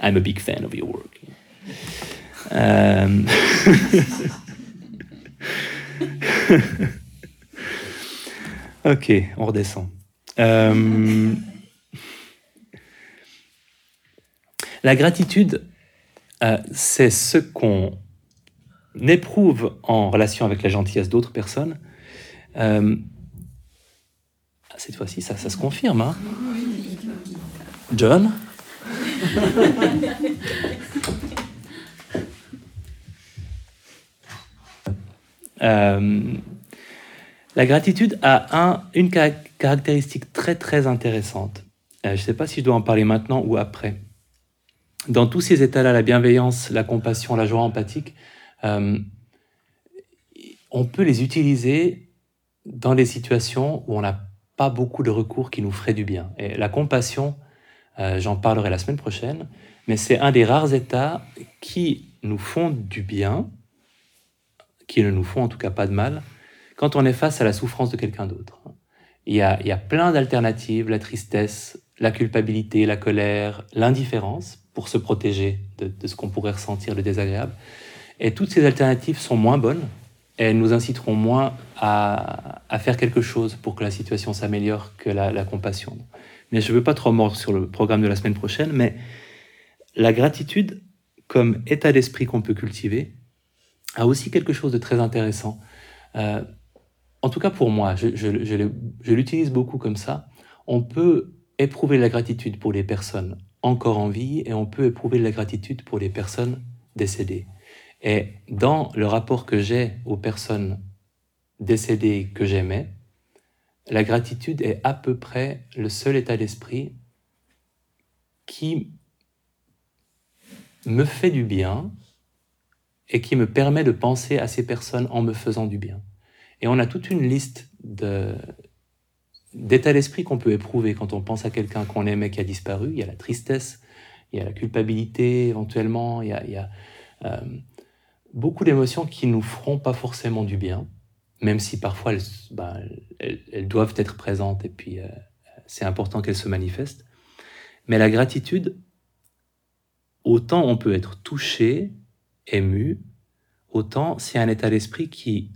I'm a big fan of your work. Um, ok, on redescend. Um, La gratitude, euh, c'est ce qu'on éprouve en relation avec la gentillesse d'autres personnes. Euh, cette fois-ci, ça, se confirme. Hein John? Euh, La gratitude a un, une caractéristique très très intéressante. je ne sais pas si je dois en parler maintenant ou après dans tous ces états-là, la bienveillance, la compassion, la joie empathique, euh, on peut les utiliser dans des situations où on n'a pas beaucoup de recours qui nous feraient du bien. Et la compassion, Euh, j'en parlerai la semaine prochaine. Mais c'est un des rares états qui nous font du bien, qui ne nous font en tout cas pas de mal, quand on est face à la souffrance de quelqu'un d'autre. Il y a, plein d'alternatives, la tristesse, la culpabilité, la colère, l'indifférence, pour se protéger de, de ce qu'on pourrait ressentir de désagréable. Et toutes ces alternatives sont moins bonnes et elles nous inciteront moins à, faire quelque chose pour que la situation s'améliore que la, compassion. Mais je ne veux pas trop mordre sur le programme de la semaine prochaine, mais la gratitude, comme état d'esprit qu'on peut cultiver, a aussi quelque chose de très intéressant. Euh, en tout cas pour moi, je, je, l'utilise beaucoup comme ça. On peut éprouver la gratitude pour les personnes encore en vie et on peut éprouver la gratitude pour les personnes décédées. Et dans le rapport que j'ai aux personnes décédées que j'aimais, la gratitude est à peu près le seul état d'esprit qui me fait du bien et qui me permet de penser à ces personnes en me faisant du bien. Et on a toute une liste d'états d'esprit qu'on peut éprouver quand on pense à quelqu'un qu'on aimait qui a disparu. Il y a la tristesse, il y a la culpabilité éventuellement, il y a, il y a euh, beaucoup d'émotions qui nous feront pas forcément du bien, même si parfois elles, elles doivent être présentes et puis euh, c'est important qu'elles se manifestent. Mais la gratitude, autant on peut être touché, ému, autant c'est un état d'esprit qui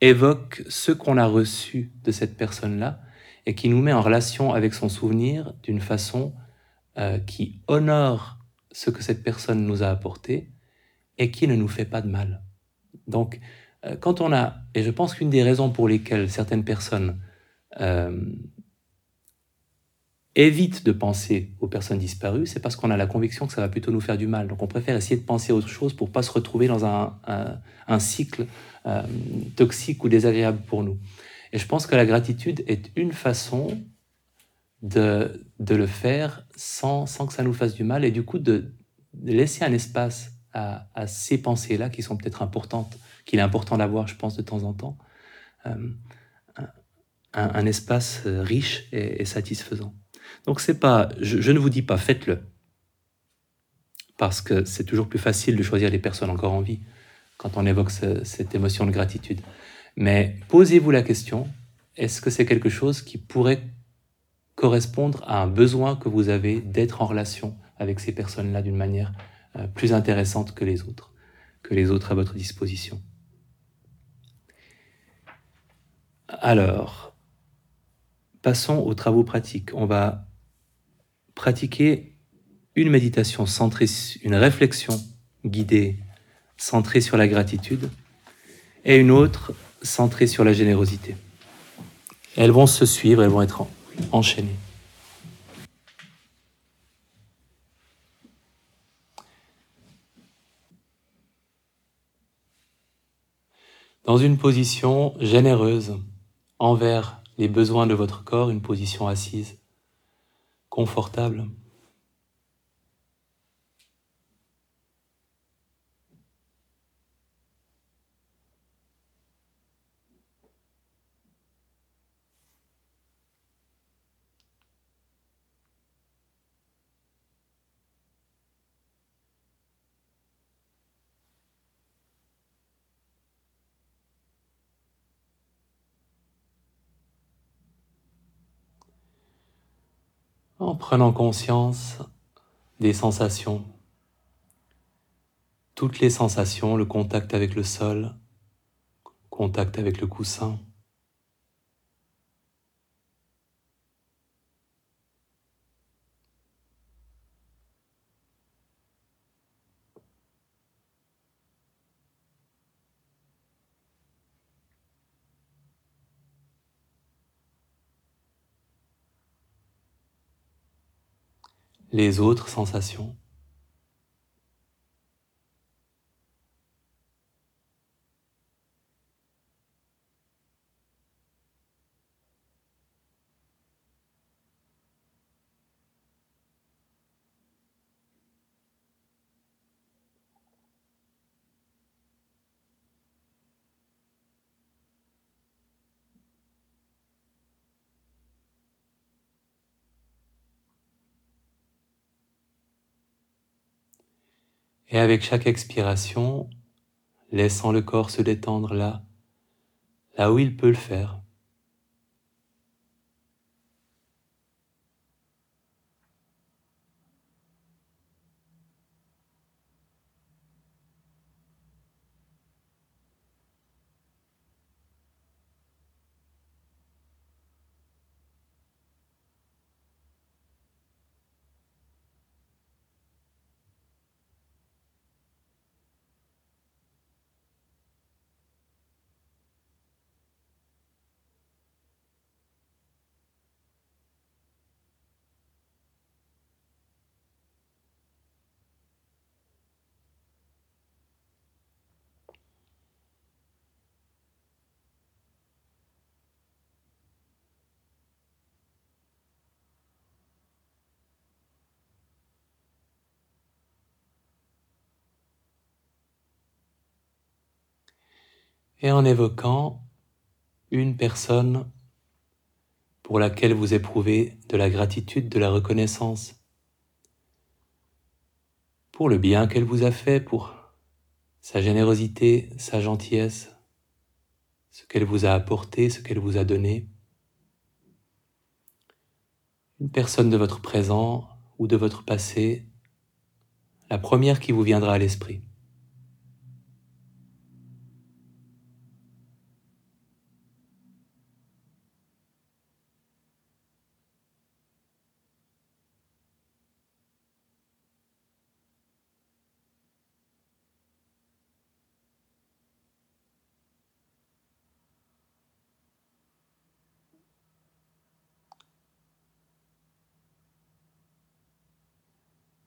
évoque ce qu'on a reçu de cette personne-là et qui nous met en relation avec son souvenir d'une façon euh, qui honore ce que cette personne nous a apporté et qui ne nous fait pas de mal. Donc, euh, quand on a, et je pense qu'une des raisons pour lesquelles certaines personnes euh, évitent de penser aux personnes disparues, c'est parce qu'on a la conviction que ça va plutôt nous faire du mal. Donc, on préfère essayer de penser à autre chose pour pas se retrouver dans un, cycle euh, toxique ou désagréable pour nous. Et je pense que la gratitude est une façon de, le faire sans, sans que ça nous fasse du mal et du coup de laisser un espace à, ces pensées-là qui sont peut-être importantes, qu'il est important d'avoir, je pense, de temps en temps, euh, un, espace riche et, satisfaisant. Donc c'est pas, je, ne vous dis pas faites-le, parce que c'est toujours plus facile de choisir les personnes encore en vie quand on évoque ce, cette émotion de gratitude. Mais posez-vous la question, est-ce que c'est quelque chose qui pourrait correspondre à un besoin que vous avez d'être en relation avec ces personnes-là d'une manière euh, plus intéressante que les autres, que les autres à votre disposition. Alors, passons aux travaux pratiques. On va pratiquer une méditation centrée, une réflexion guidée centrée sur la gratitude et une autre centrée sur la générosité. Elles vont se suivre, elles vont être enchaînées. Dans une position généreuse envers les besoins de votre corps, une position assise, confortable. En prenant conscience des sensations, toutes les sensations, le contact avec le sol, contact avec le coussin. Les autres sensations. Et avec chaque expiration, laissant le corps se détendre là, là où il peut le faire. Et en évoquant une personne pour laquelle vous éprouvez de la gratitude, de la reconnaissance, pour le bien qu'elle vous a fait, pour sa générosité, sa gentillesse, ce qu'elle vous a apporté, ce qu'elle vous a donné. Une personne de votre présent ou de votre passé, la première qui vous viendra à l'esprit.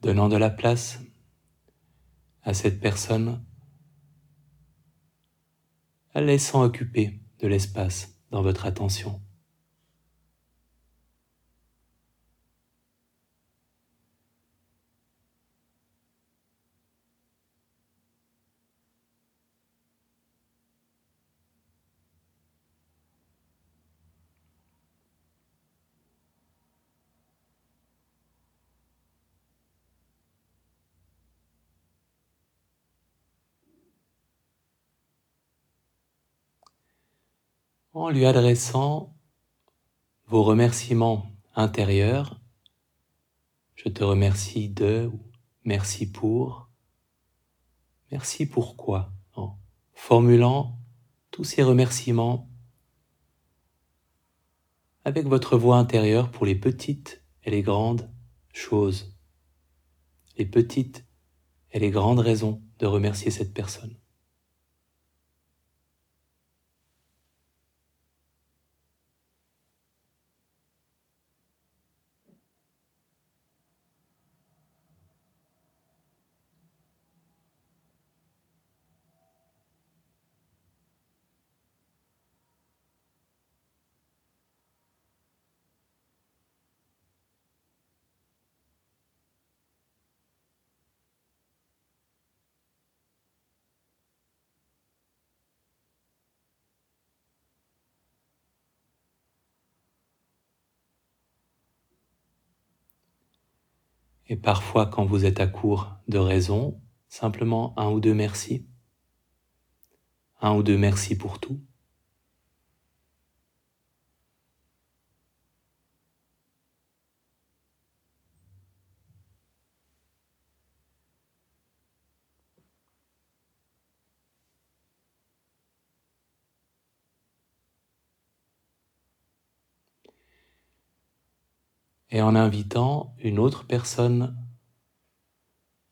Donnant de la place à cette personne, la laissant occuper de l'espace dans votre attention. En lui adressant vos remerciements intérieurs. Je te remercie de merci pour. Merci pourquoi en formulant tous ces remerciements avec votre voix intérieure pour les petites et les grandes choses, les petites et les grandes raisons de remercier cette personne. Et parfois, quand vous êtes à court de raison, simplement un ou deux merci. Un ou deux merci pour tout. Et en invitant une autre personne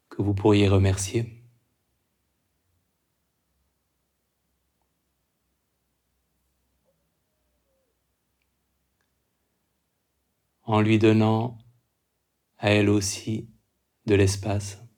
que vous pourriez remercier. en lui donnant à elle aussi de l'espace.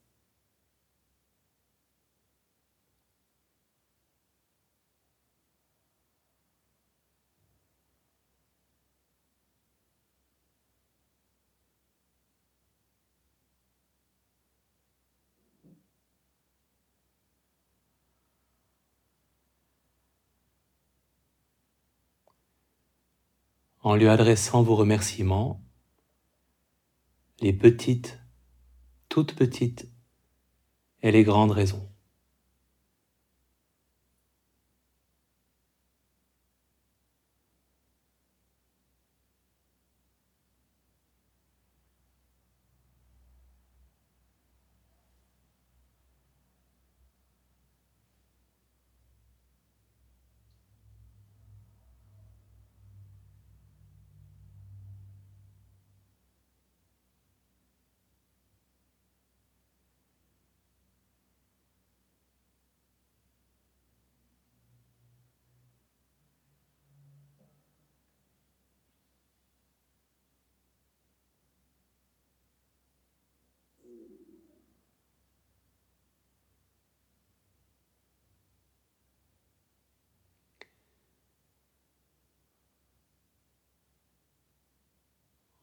En lui adressant vos remerciements, les petites, toutes petites et les grandes raisons.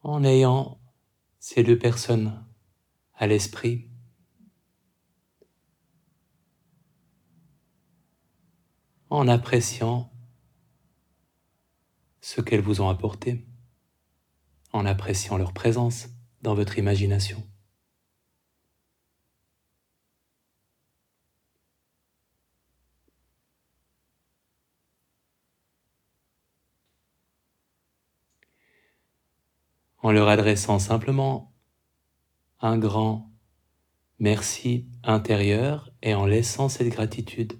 En ayant ces deux personnes à l'esprit, en appréciant ce qu'elles vous ont apporté, en appréciant leur présence dans votre imagination. En leur adressant simplement un grand merci intérieur et en laissant cette gratitude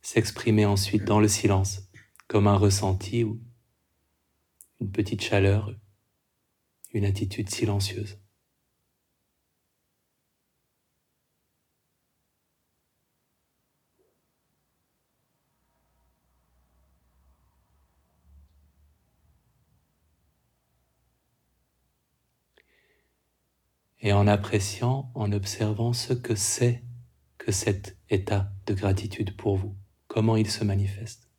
s'exprimer ensuite dans le silence comme un ressenti ou une petite chaleur, une attitude silencieuse. Et en appréciant, en observant ce que c'est que cet état de gratitude pour vous, comment il se manifeste.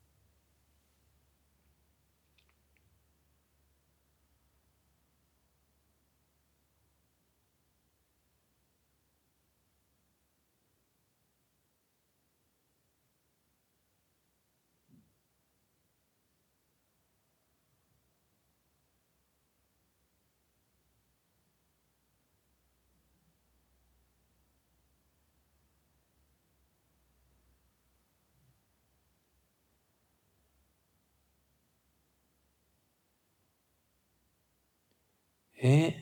Et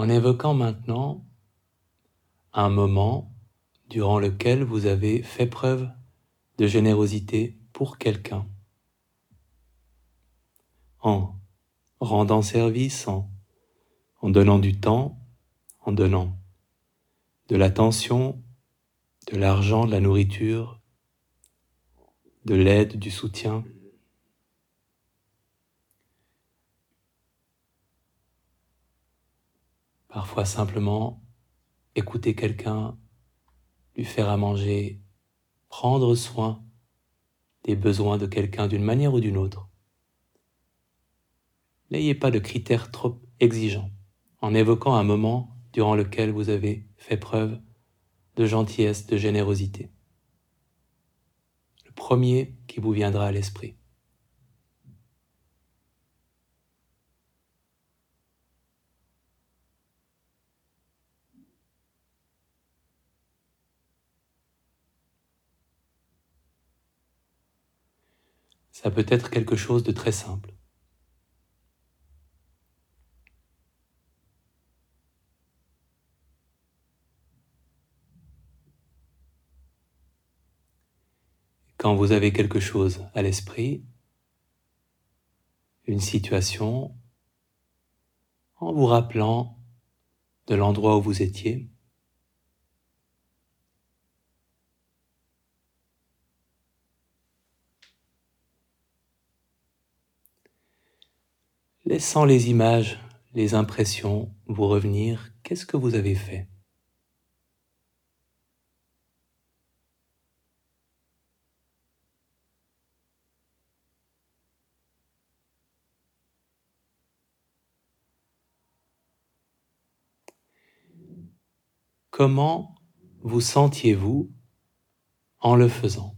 en évoquant maintenant un moment durant lequel vous avez fait preuve de générosité pour quelqu'un, en rendant service, en, donnant du temps, en donnant de l'attention, de l'argent, de la nourriture, de l'aide, du soutien. Parfois simplement écouter quelqu'un, lui faire à manger, prendre soin des besoins de quelqu'un d'une manière ou d'une autre. N'ayez pas de critères trop exigeants en évoquant un moment durant lequel vous avez fait preuve de gentillesse, de générosité. Le premier qui vous viendra à l'esprit. Ça peut être quelque chose de très simple. Quand vous avez quelque chose à l'esprit, une situation, en vous rappelant de l'endroit où vous étiez, laissant les images, les impressions vous revenir, qu'est-ce que vous avez fait? Comment vous sentiez-vous en le faisant?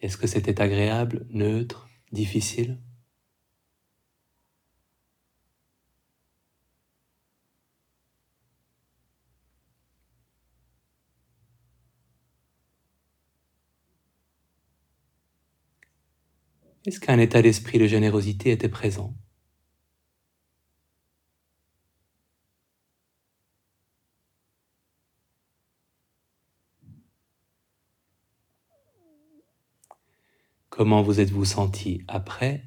Est-ce que c'était agréable, neutre, difficile? Est-ce qu'un état d'esprit de générosité était présent? Comment vous êtes-vous senti après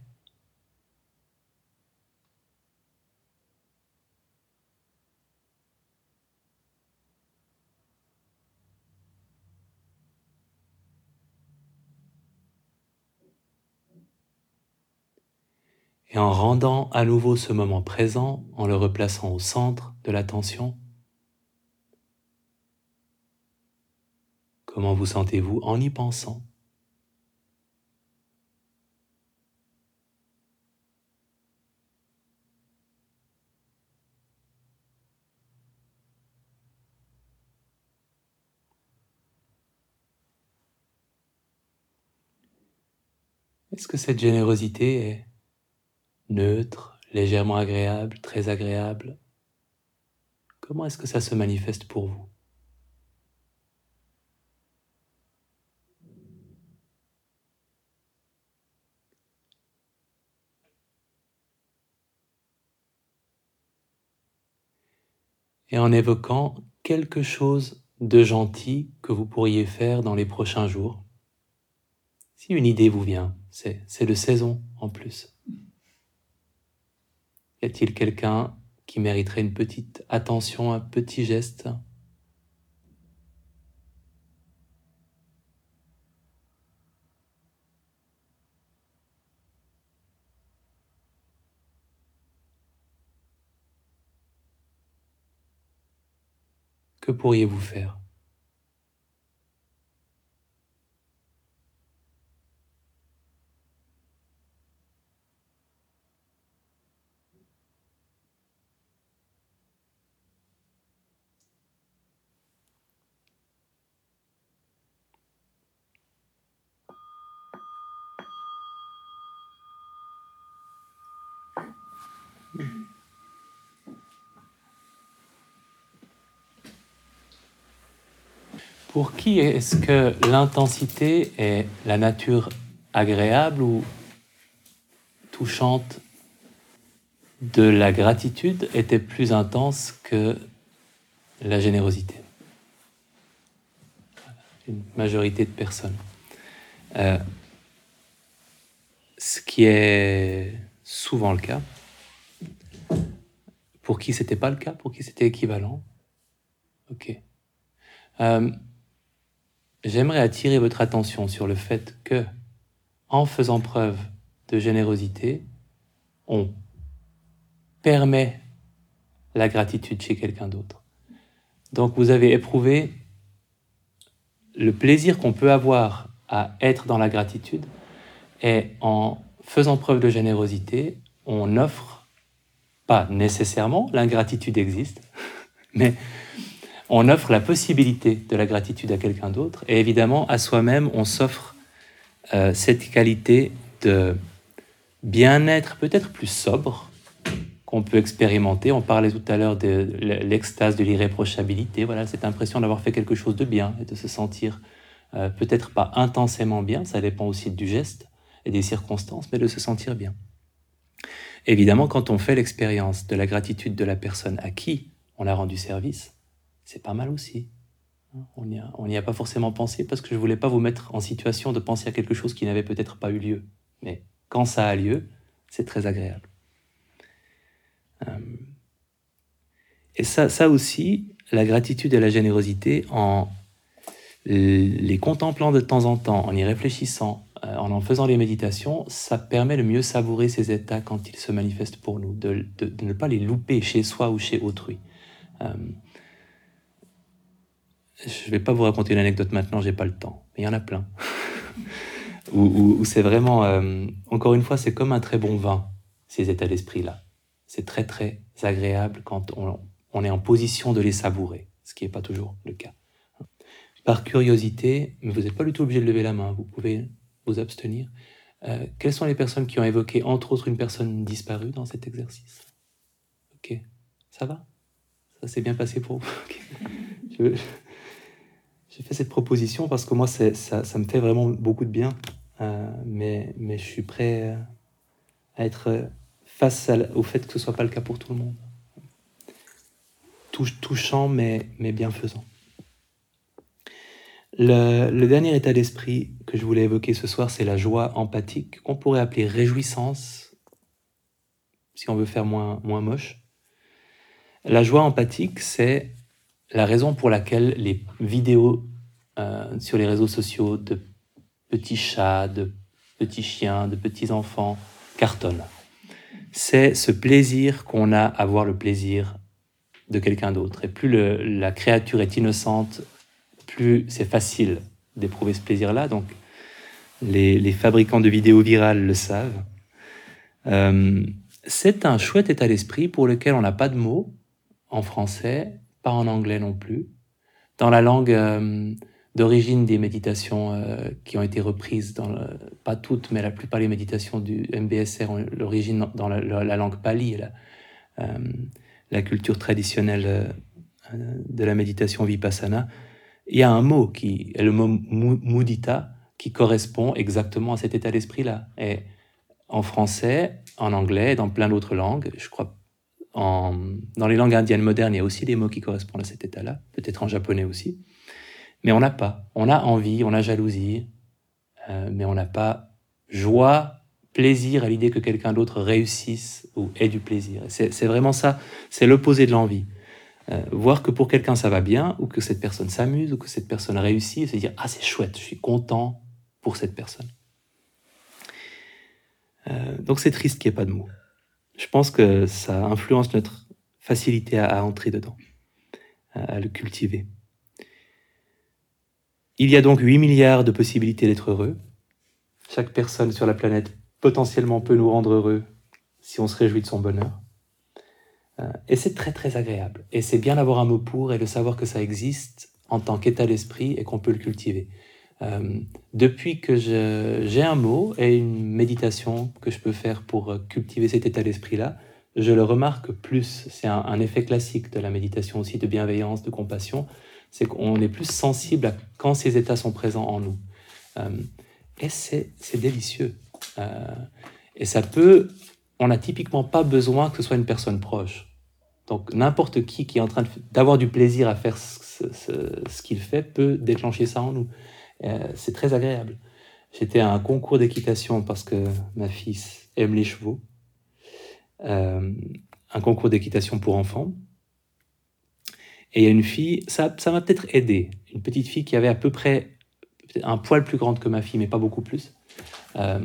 Et en rendant à nouveau ce moment présent, en le replaçant au centre de l'attention, comment vous sentez-vous en y pensant? Est-ce que cette générosité est neutre, légèrement agréable, très agréable Comment est-ce que ça se manifeste pour vous? Et en évoquant quelque chose de gentil que vous pourriez faire dans les prochains jours, si une idée vous vient, c'est de saison en plus. Y a-t-il quelqu'un qui mériterait une petite attention, un petit geste? Que pourriez-vous faire? Pour qui est-ce que l'intensité est la nature agréable ou touchante de la gratitude était plus intense que la générosité? Une majorité de personnes. Euh, ce qui est souvent le cas. Pour qui c'était pas le cas, pour qui c'était équivalent? Ok. Euh, j'aimerais attirer votre attention sur le fait que, en faisant preuve de générosité, on permet la gratitude chez quelqu'un d'autre. Donc vous avez éprouvé le plaisir qu'on peut avoir à être dans la gratitude et en faisant preuve de générosité, on offre, pas nécessairement, l'ingratitude existe, mais on offre la possibilité de la gratitude à quelqu'un d'autre, et évidemment, à soi-même, on s'offre euh, cette qualité de bien-être peut-être plus sobre qu'on peut expérimenter. On parlait tout à l'heure de l'extase de l'irréprochabilité, voilà, cette impression d'avoir fait quelque chose de bien et de se sentir euh, peut-être pas intensément bien, ça dépend aussi du geste et des circonstances, mais de se sentir bien. Évidemment, quand on fait l'expérience de la gratitude de la personne à qui on a rendu service, c'est pas mal aussi. On n'y a, pas forcément pensé parce que je voulais pas vous mettre en situation de penser à quelque chose qui n'avait peut-être pas eu lieu. Mais quand ça a lieu, c'est très agréable. Euh, et ça, ça aussi, la gratitude et la générosité, en les contemplant de temps en temps, en y réfléchissant, euh, en en faisant les méditations, ça permet de mieux savourer ces états quand ils se manifestent pour nous, de, ne pas les louper chez soi ou chez autrui. Euh, je ne vais pas vous raconter une anecdote maintenant, j'ai pas le temps, mais il y en a plein. où, c'est vraiment, euh, encore une fois, c'est comme un très bon vin, ces états d'esprit-là. C'est très très agréable quand on, est en position de les savourer, ce qui n'est pas toujours le cas. Par curiosité, mais vous n'êtes pas du tout obligé de lever la main, vous pouvez vous abstenir. Euh, quelles sont les personnes qui ont évoqué, entre autres, une personne disparue dans cet exercice? Ok, ça va? Ça s'est bien passé pour vous? J'ai fait cette proposition parce que moi, ça, me fait vraiment beaucoup de bien euh, mais, je suis prêt à être face au fait que ce ne soit pas le cas pour tout le monde. touchant, mais, bienfaisant. Le, dernier état d'esprit que je voulais évoquer ce soir, c'est la joie empathique, qu'on pourrait appeler réjouissance, si on veut faire moins moche. La joie empathique, c'est la raison pour laquelle les vidéos euh, sur les réseaux sociaux de petits chats, de petits chiens, de petits enfants cartonnent. C'est ce plaisir qu'on a à voir le plaisir de quelqu'un d'autre. Et plus la créature est innocente, plus c'est facile d'éprouver ce plaisir-là. Donc, les, fabricants de vidéos virales le savent. Euh, c'est un chouette état d'esprit pour lequel on n'a pas de mots en français, pas en anglais non plus. Dans la langue euh, d'origine des méditations euh, qui ont été reprises, pas toutes, mais la plupart des méditations du MBSR ont l'origine dans la, langue pali, la, euh, la culture traditionnelle de la méditation vipassana, il y a un mot qui est le mot mudita qui correspond exactement à cet état d'esprit-là. Et en français, en anglais, dans plein d'autres langues, je crois en, dans les langues indiennes modernes, il y a aussi des mots qui correspondent à cet état-là, peut-être en japonais aussi. Mais on n'a pas. On a envie, on a jalousie, euh, mais on n'a pas joie, plaisir à l'idée que quelqu'un d'autre réussisse ou ait du plaisir. C'est vraiment ça, c'est l'opposé de l'envie. Euh, voir que pour quelqu'un ça va bien, ou que cette personne s'amuse, ou que cette personne réussit, et se dire Ah, c'est chouette, je suis content pour cette personne. Euh, donc c'est triste qu'il n'y ait pas de mots. Je pense que ça influence notre facilité à, entrer dedans, à, le cultiver. Il y a donc 8 milliards de possibilités d'être heureux. Chaque personne sur la planète potentiellement peut nous rendre heureux si on se réjouit de son bonheur. Euh, et c'est très très agréable. Et c'est bien d'avoir un mot pour et de savoir que ça existe en tant qu'état d'esprit et qu'on peut le cultiver. Euh, depuis que j'ai un mot et une méditation que je peux faire pour euh, cultiver cet état d'esprit-là, je le remarque plus. C'est un, effet classique de la méditation aussi, de bienveillance, de compassion. C'est qu'on est plus sensible à quand ces états sont présents en nous. et c'est délicieux. et ça peut on n'a typiquement pas besoin que ce soit une personne proche. Donc n'importe qui qui est en train d'avoir du plaisir à faire ce, qu'il fait peut déclencher ça en nous. Euh, c'est très agréable. J'étais à un concours d'équitation parce que ma fille aime les chevaux. Euh, un concours d'équitation pour enfants. Et il y a une fille, ça m'a peut-être aidé, une petite fille qui avait à peu près un poil plus grande que ma fille, mais pas beaucoup plus. Euh,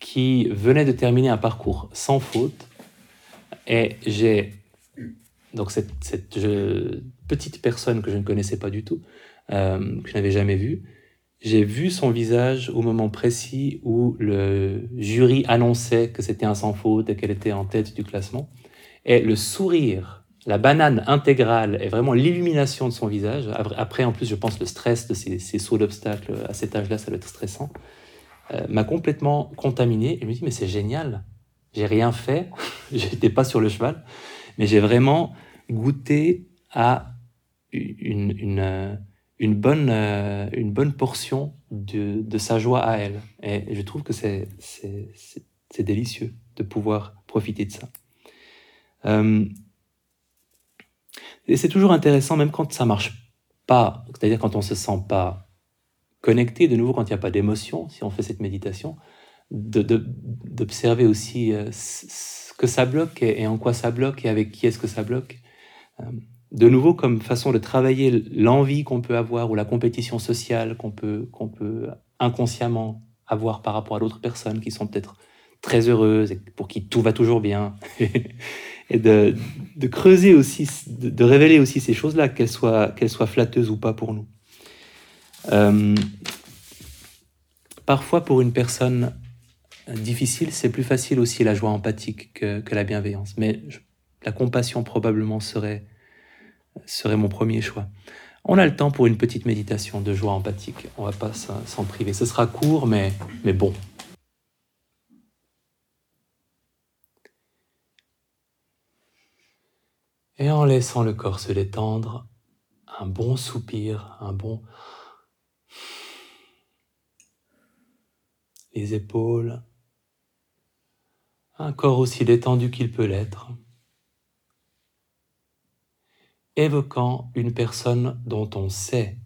qui venait de terminer un parcours sans faute. Et j'ai donc cette, petite personne que je ne connaissais pas du tout, que je n'avais jamais vue, j'ai vu son visage au moment précis où le jury annonçait que c'était un sans faute et qu'elle était en tête du classement. Et le sourire, la banane intégrale et vraiment l'illumination de son visage, après en plus je pense le stress de ces, sauts d'obstacles à cet âge-là, ça doit être stressant, euh, m'a complètement contaminé. Et je me dis, mais c'est génial. J'ai rien fait. J'étais pas sur le cheval. Mais j'ai vraiment goûté à une, une, une bonne, euh, une bonne portion de, de, sa joie à elle. Et je trouve que c'est, c'est, délicieux de pouvoir profiter de ça. Euh, et c'est toujours intéressant, même quand ça marche pas, c'est-à-dire quand on se sent pas connecté de nouveau quand il n'y a pas d'émotion, si on fait cette méditation, d'observer aussi euh, ce que ça bloque et, en quoi ça bloque et avec qui est-ce que ça bloque. De nouveau, comme façon de travailler l'envie qu'on peut avoir ou la compétition sociale qu'on peut, peut inconsciemment avoir par rapport à d'autres personnes qui sont peut-être très heureuses et pour qui tout va toujours bien. et de, creuser aussi, de, révéler aussi ces choses-là, qu'elles soient, soient flatteuses ou pas pour nous. Euh, parfois, pour une personne difficile, c'est plus facile aussi la joie empathique que, la bienveillance. Mais la compassion probablement serait, serait mon premier choix. On a le temps pour une petite méditation de joie empathique. On va pas s'en priver. Ce sera court, mais, mais bon. Et en laissant le corps se détendre, un bon soupir, un bon les épaules, un corps aussi détendu qu'il peut l'être, évoquant une personne dont on sait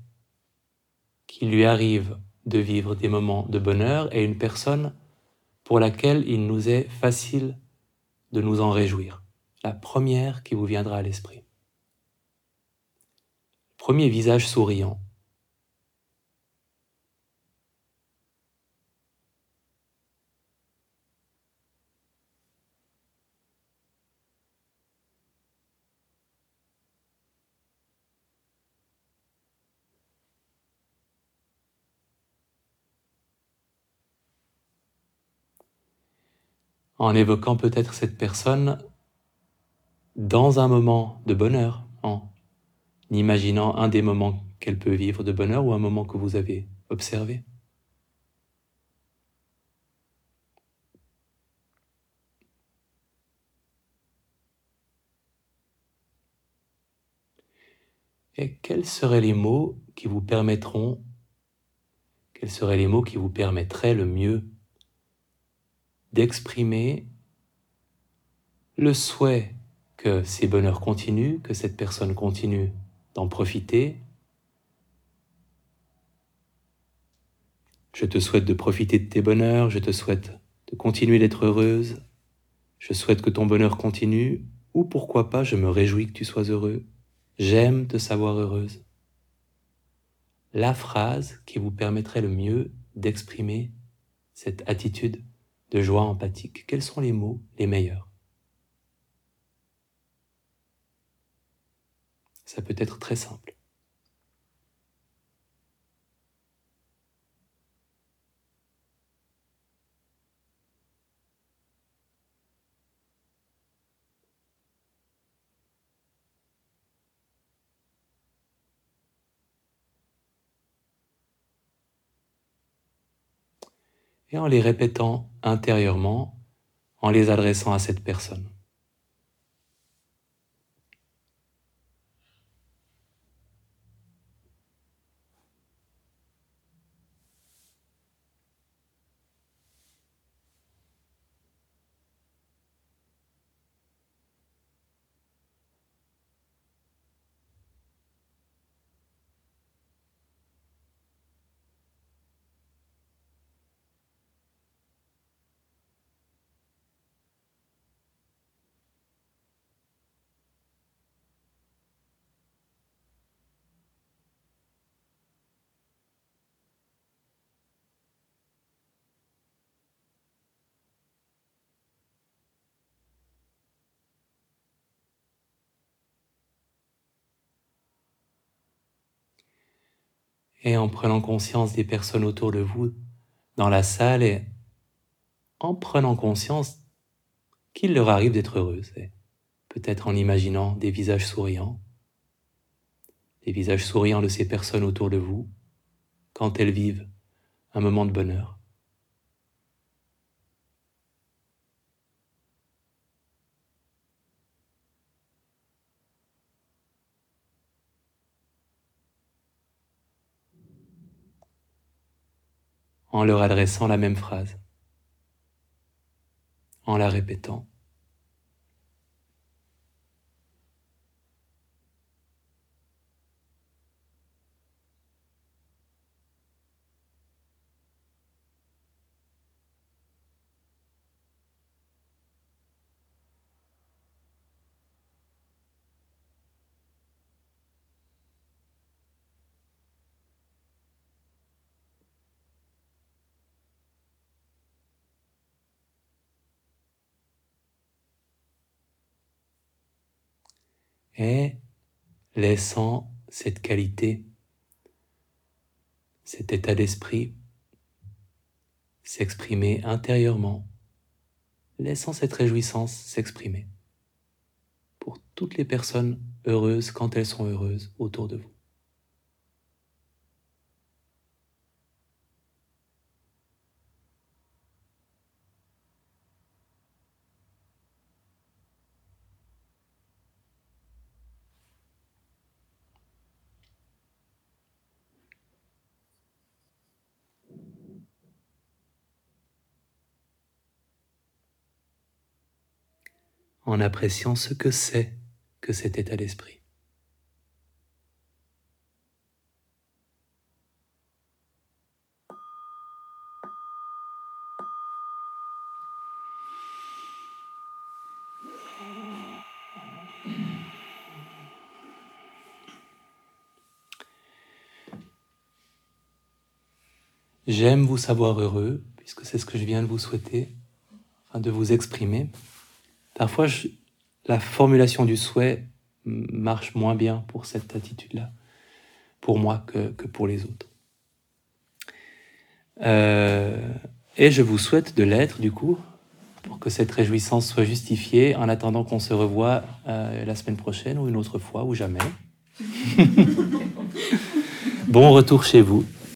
qu'il lui arrive de vivre des moments de bonheur et une personne pour laquelle il nous est facile de nous en réjouir. La première qui vous viendra à l'esprit. Premier visage souriant. En évoquant peut-être cette personne dans un moment de bonheur, en imaginant un des moments qu'elle peut vivre de bonheur ou un moment que vous avez observé. Et quels seraient les mots qui vous permettront, quels seraient les mots qui vous permettraient le mieux d'exprimer le souhait que ces bonheurs continuent, que cette personne continue d'en profiter. Je te souhaite de profiter de tes bonheurs, je te souhaite de continuer d'être heureuse, je souhaite que ton bonheur continue, ou pourquoi pas, je me réjouis que tu sois heureux, j'aime te savoir heureuse. La phrase qui vous permettrait le mieux d'exprimer cette attitude de joie empathique, quels sont les mots les meilleurs? Ça peut être très simple. Et en les répétant intérieurement, en les adressant à cette personne. Et en prenant conscience des personnes autour de vous dans la salle et en prenant conscience qu'il leur arrive d'être heureuses, peut-être en imaginant des visages souriants, des visages souriants de ces personnes autour de vous quand elles vivent un moment de bonheur. En leur adressant la même phrase, en la répétant. Et laissant cette qualité, cet état d'esprit s'exprimer intérieurement, laissant cette réjouissance s'exprimer pour toutes les personnes heureuses quand elles sont heureuses autour de vous. En appréciant ce que c'est que cet état d'esprit. J'aime vous savoir heureux, puisque c'est ce que je viens de vous souhaiter, enfin de vous exprimer. Parfois, la formulation du souhait marche moins bien pour cette attitude-là, pour moi que, pour les autres. Euh, et je vous souhaite de l'être, du coup, pour que cette réjouissance soit justifiée en attendant qu'on se revoie euh, la semaine prochaine ou une autre fois ou jamais. bon retour chez vous.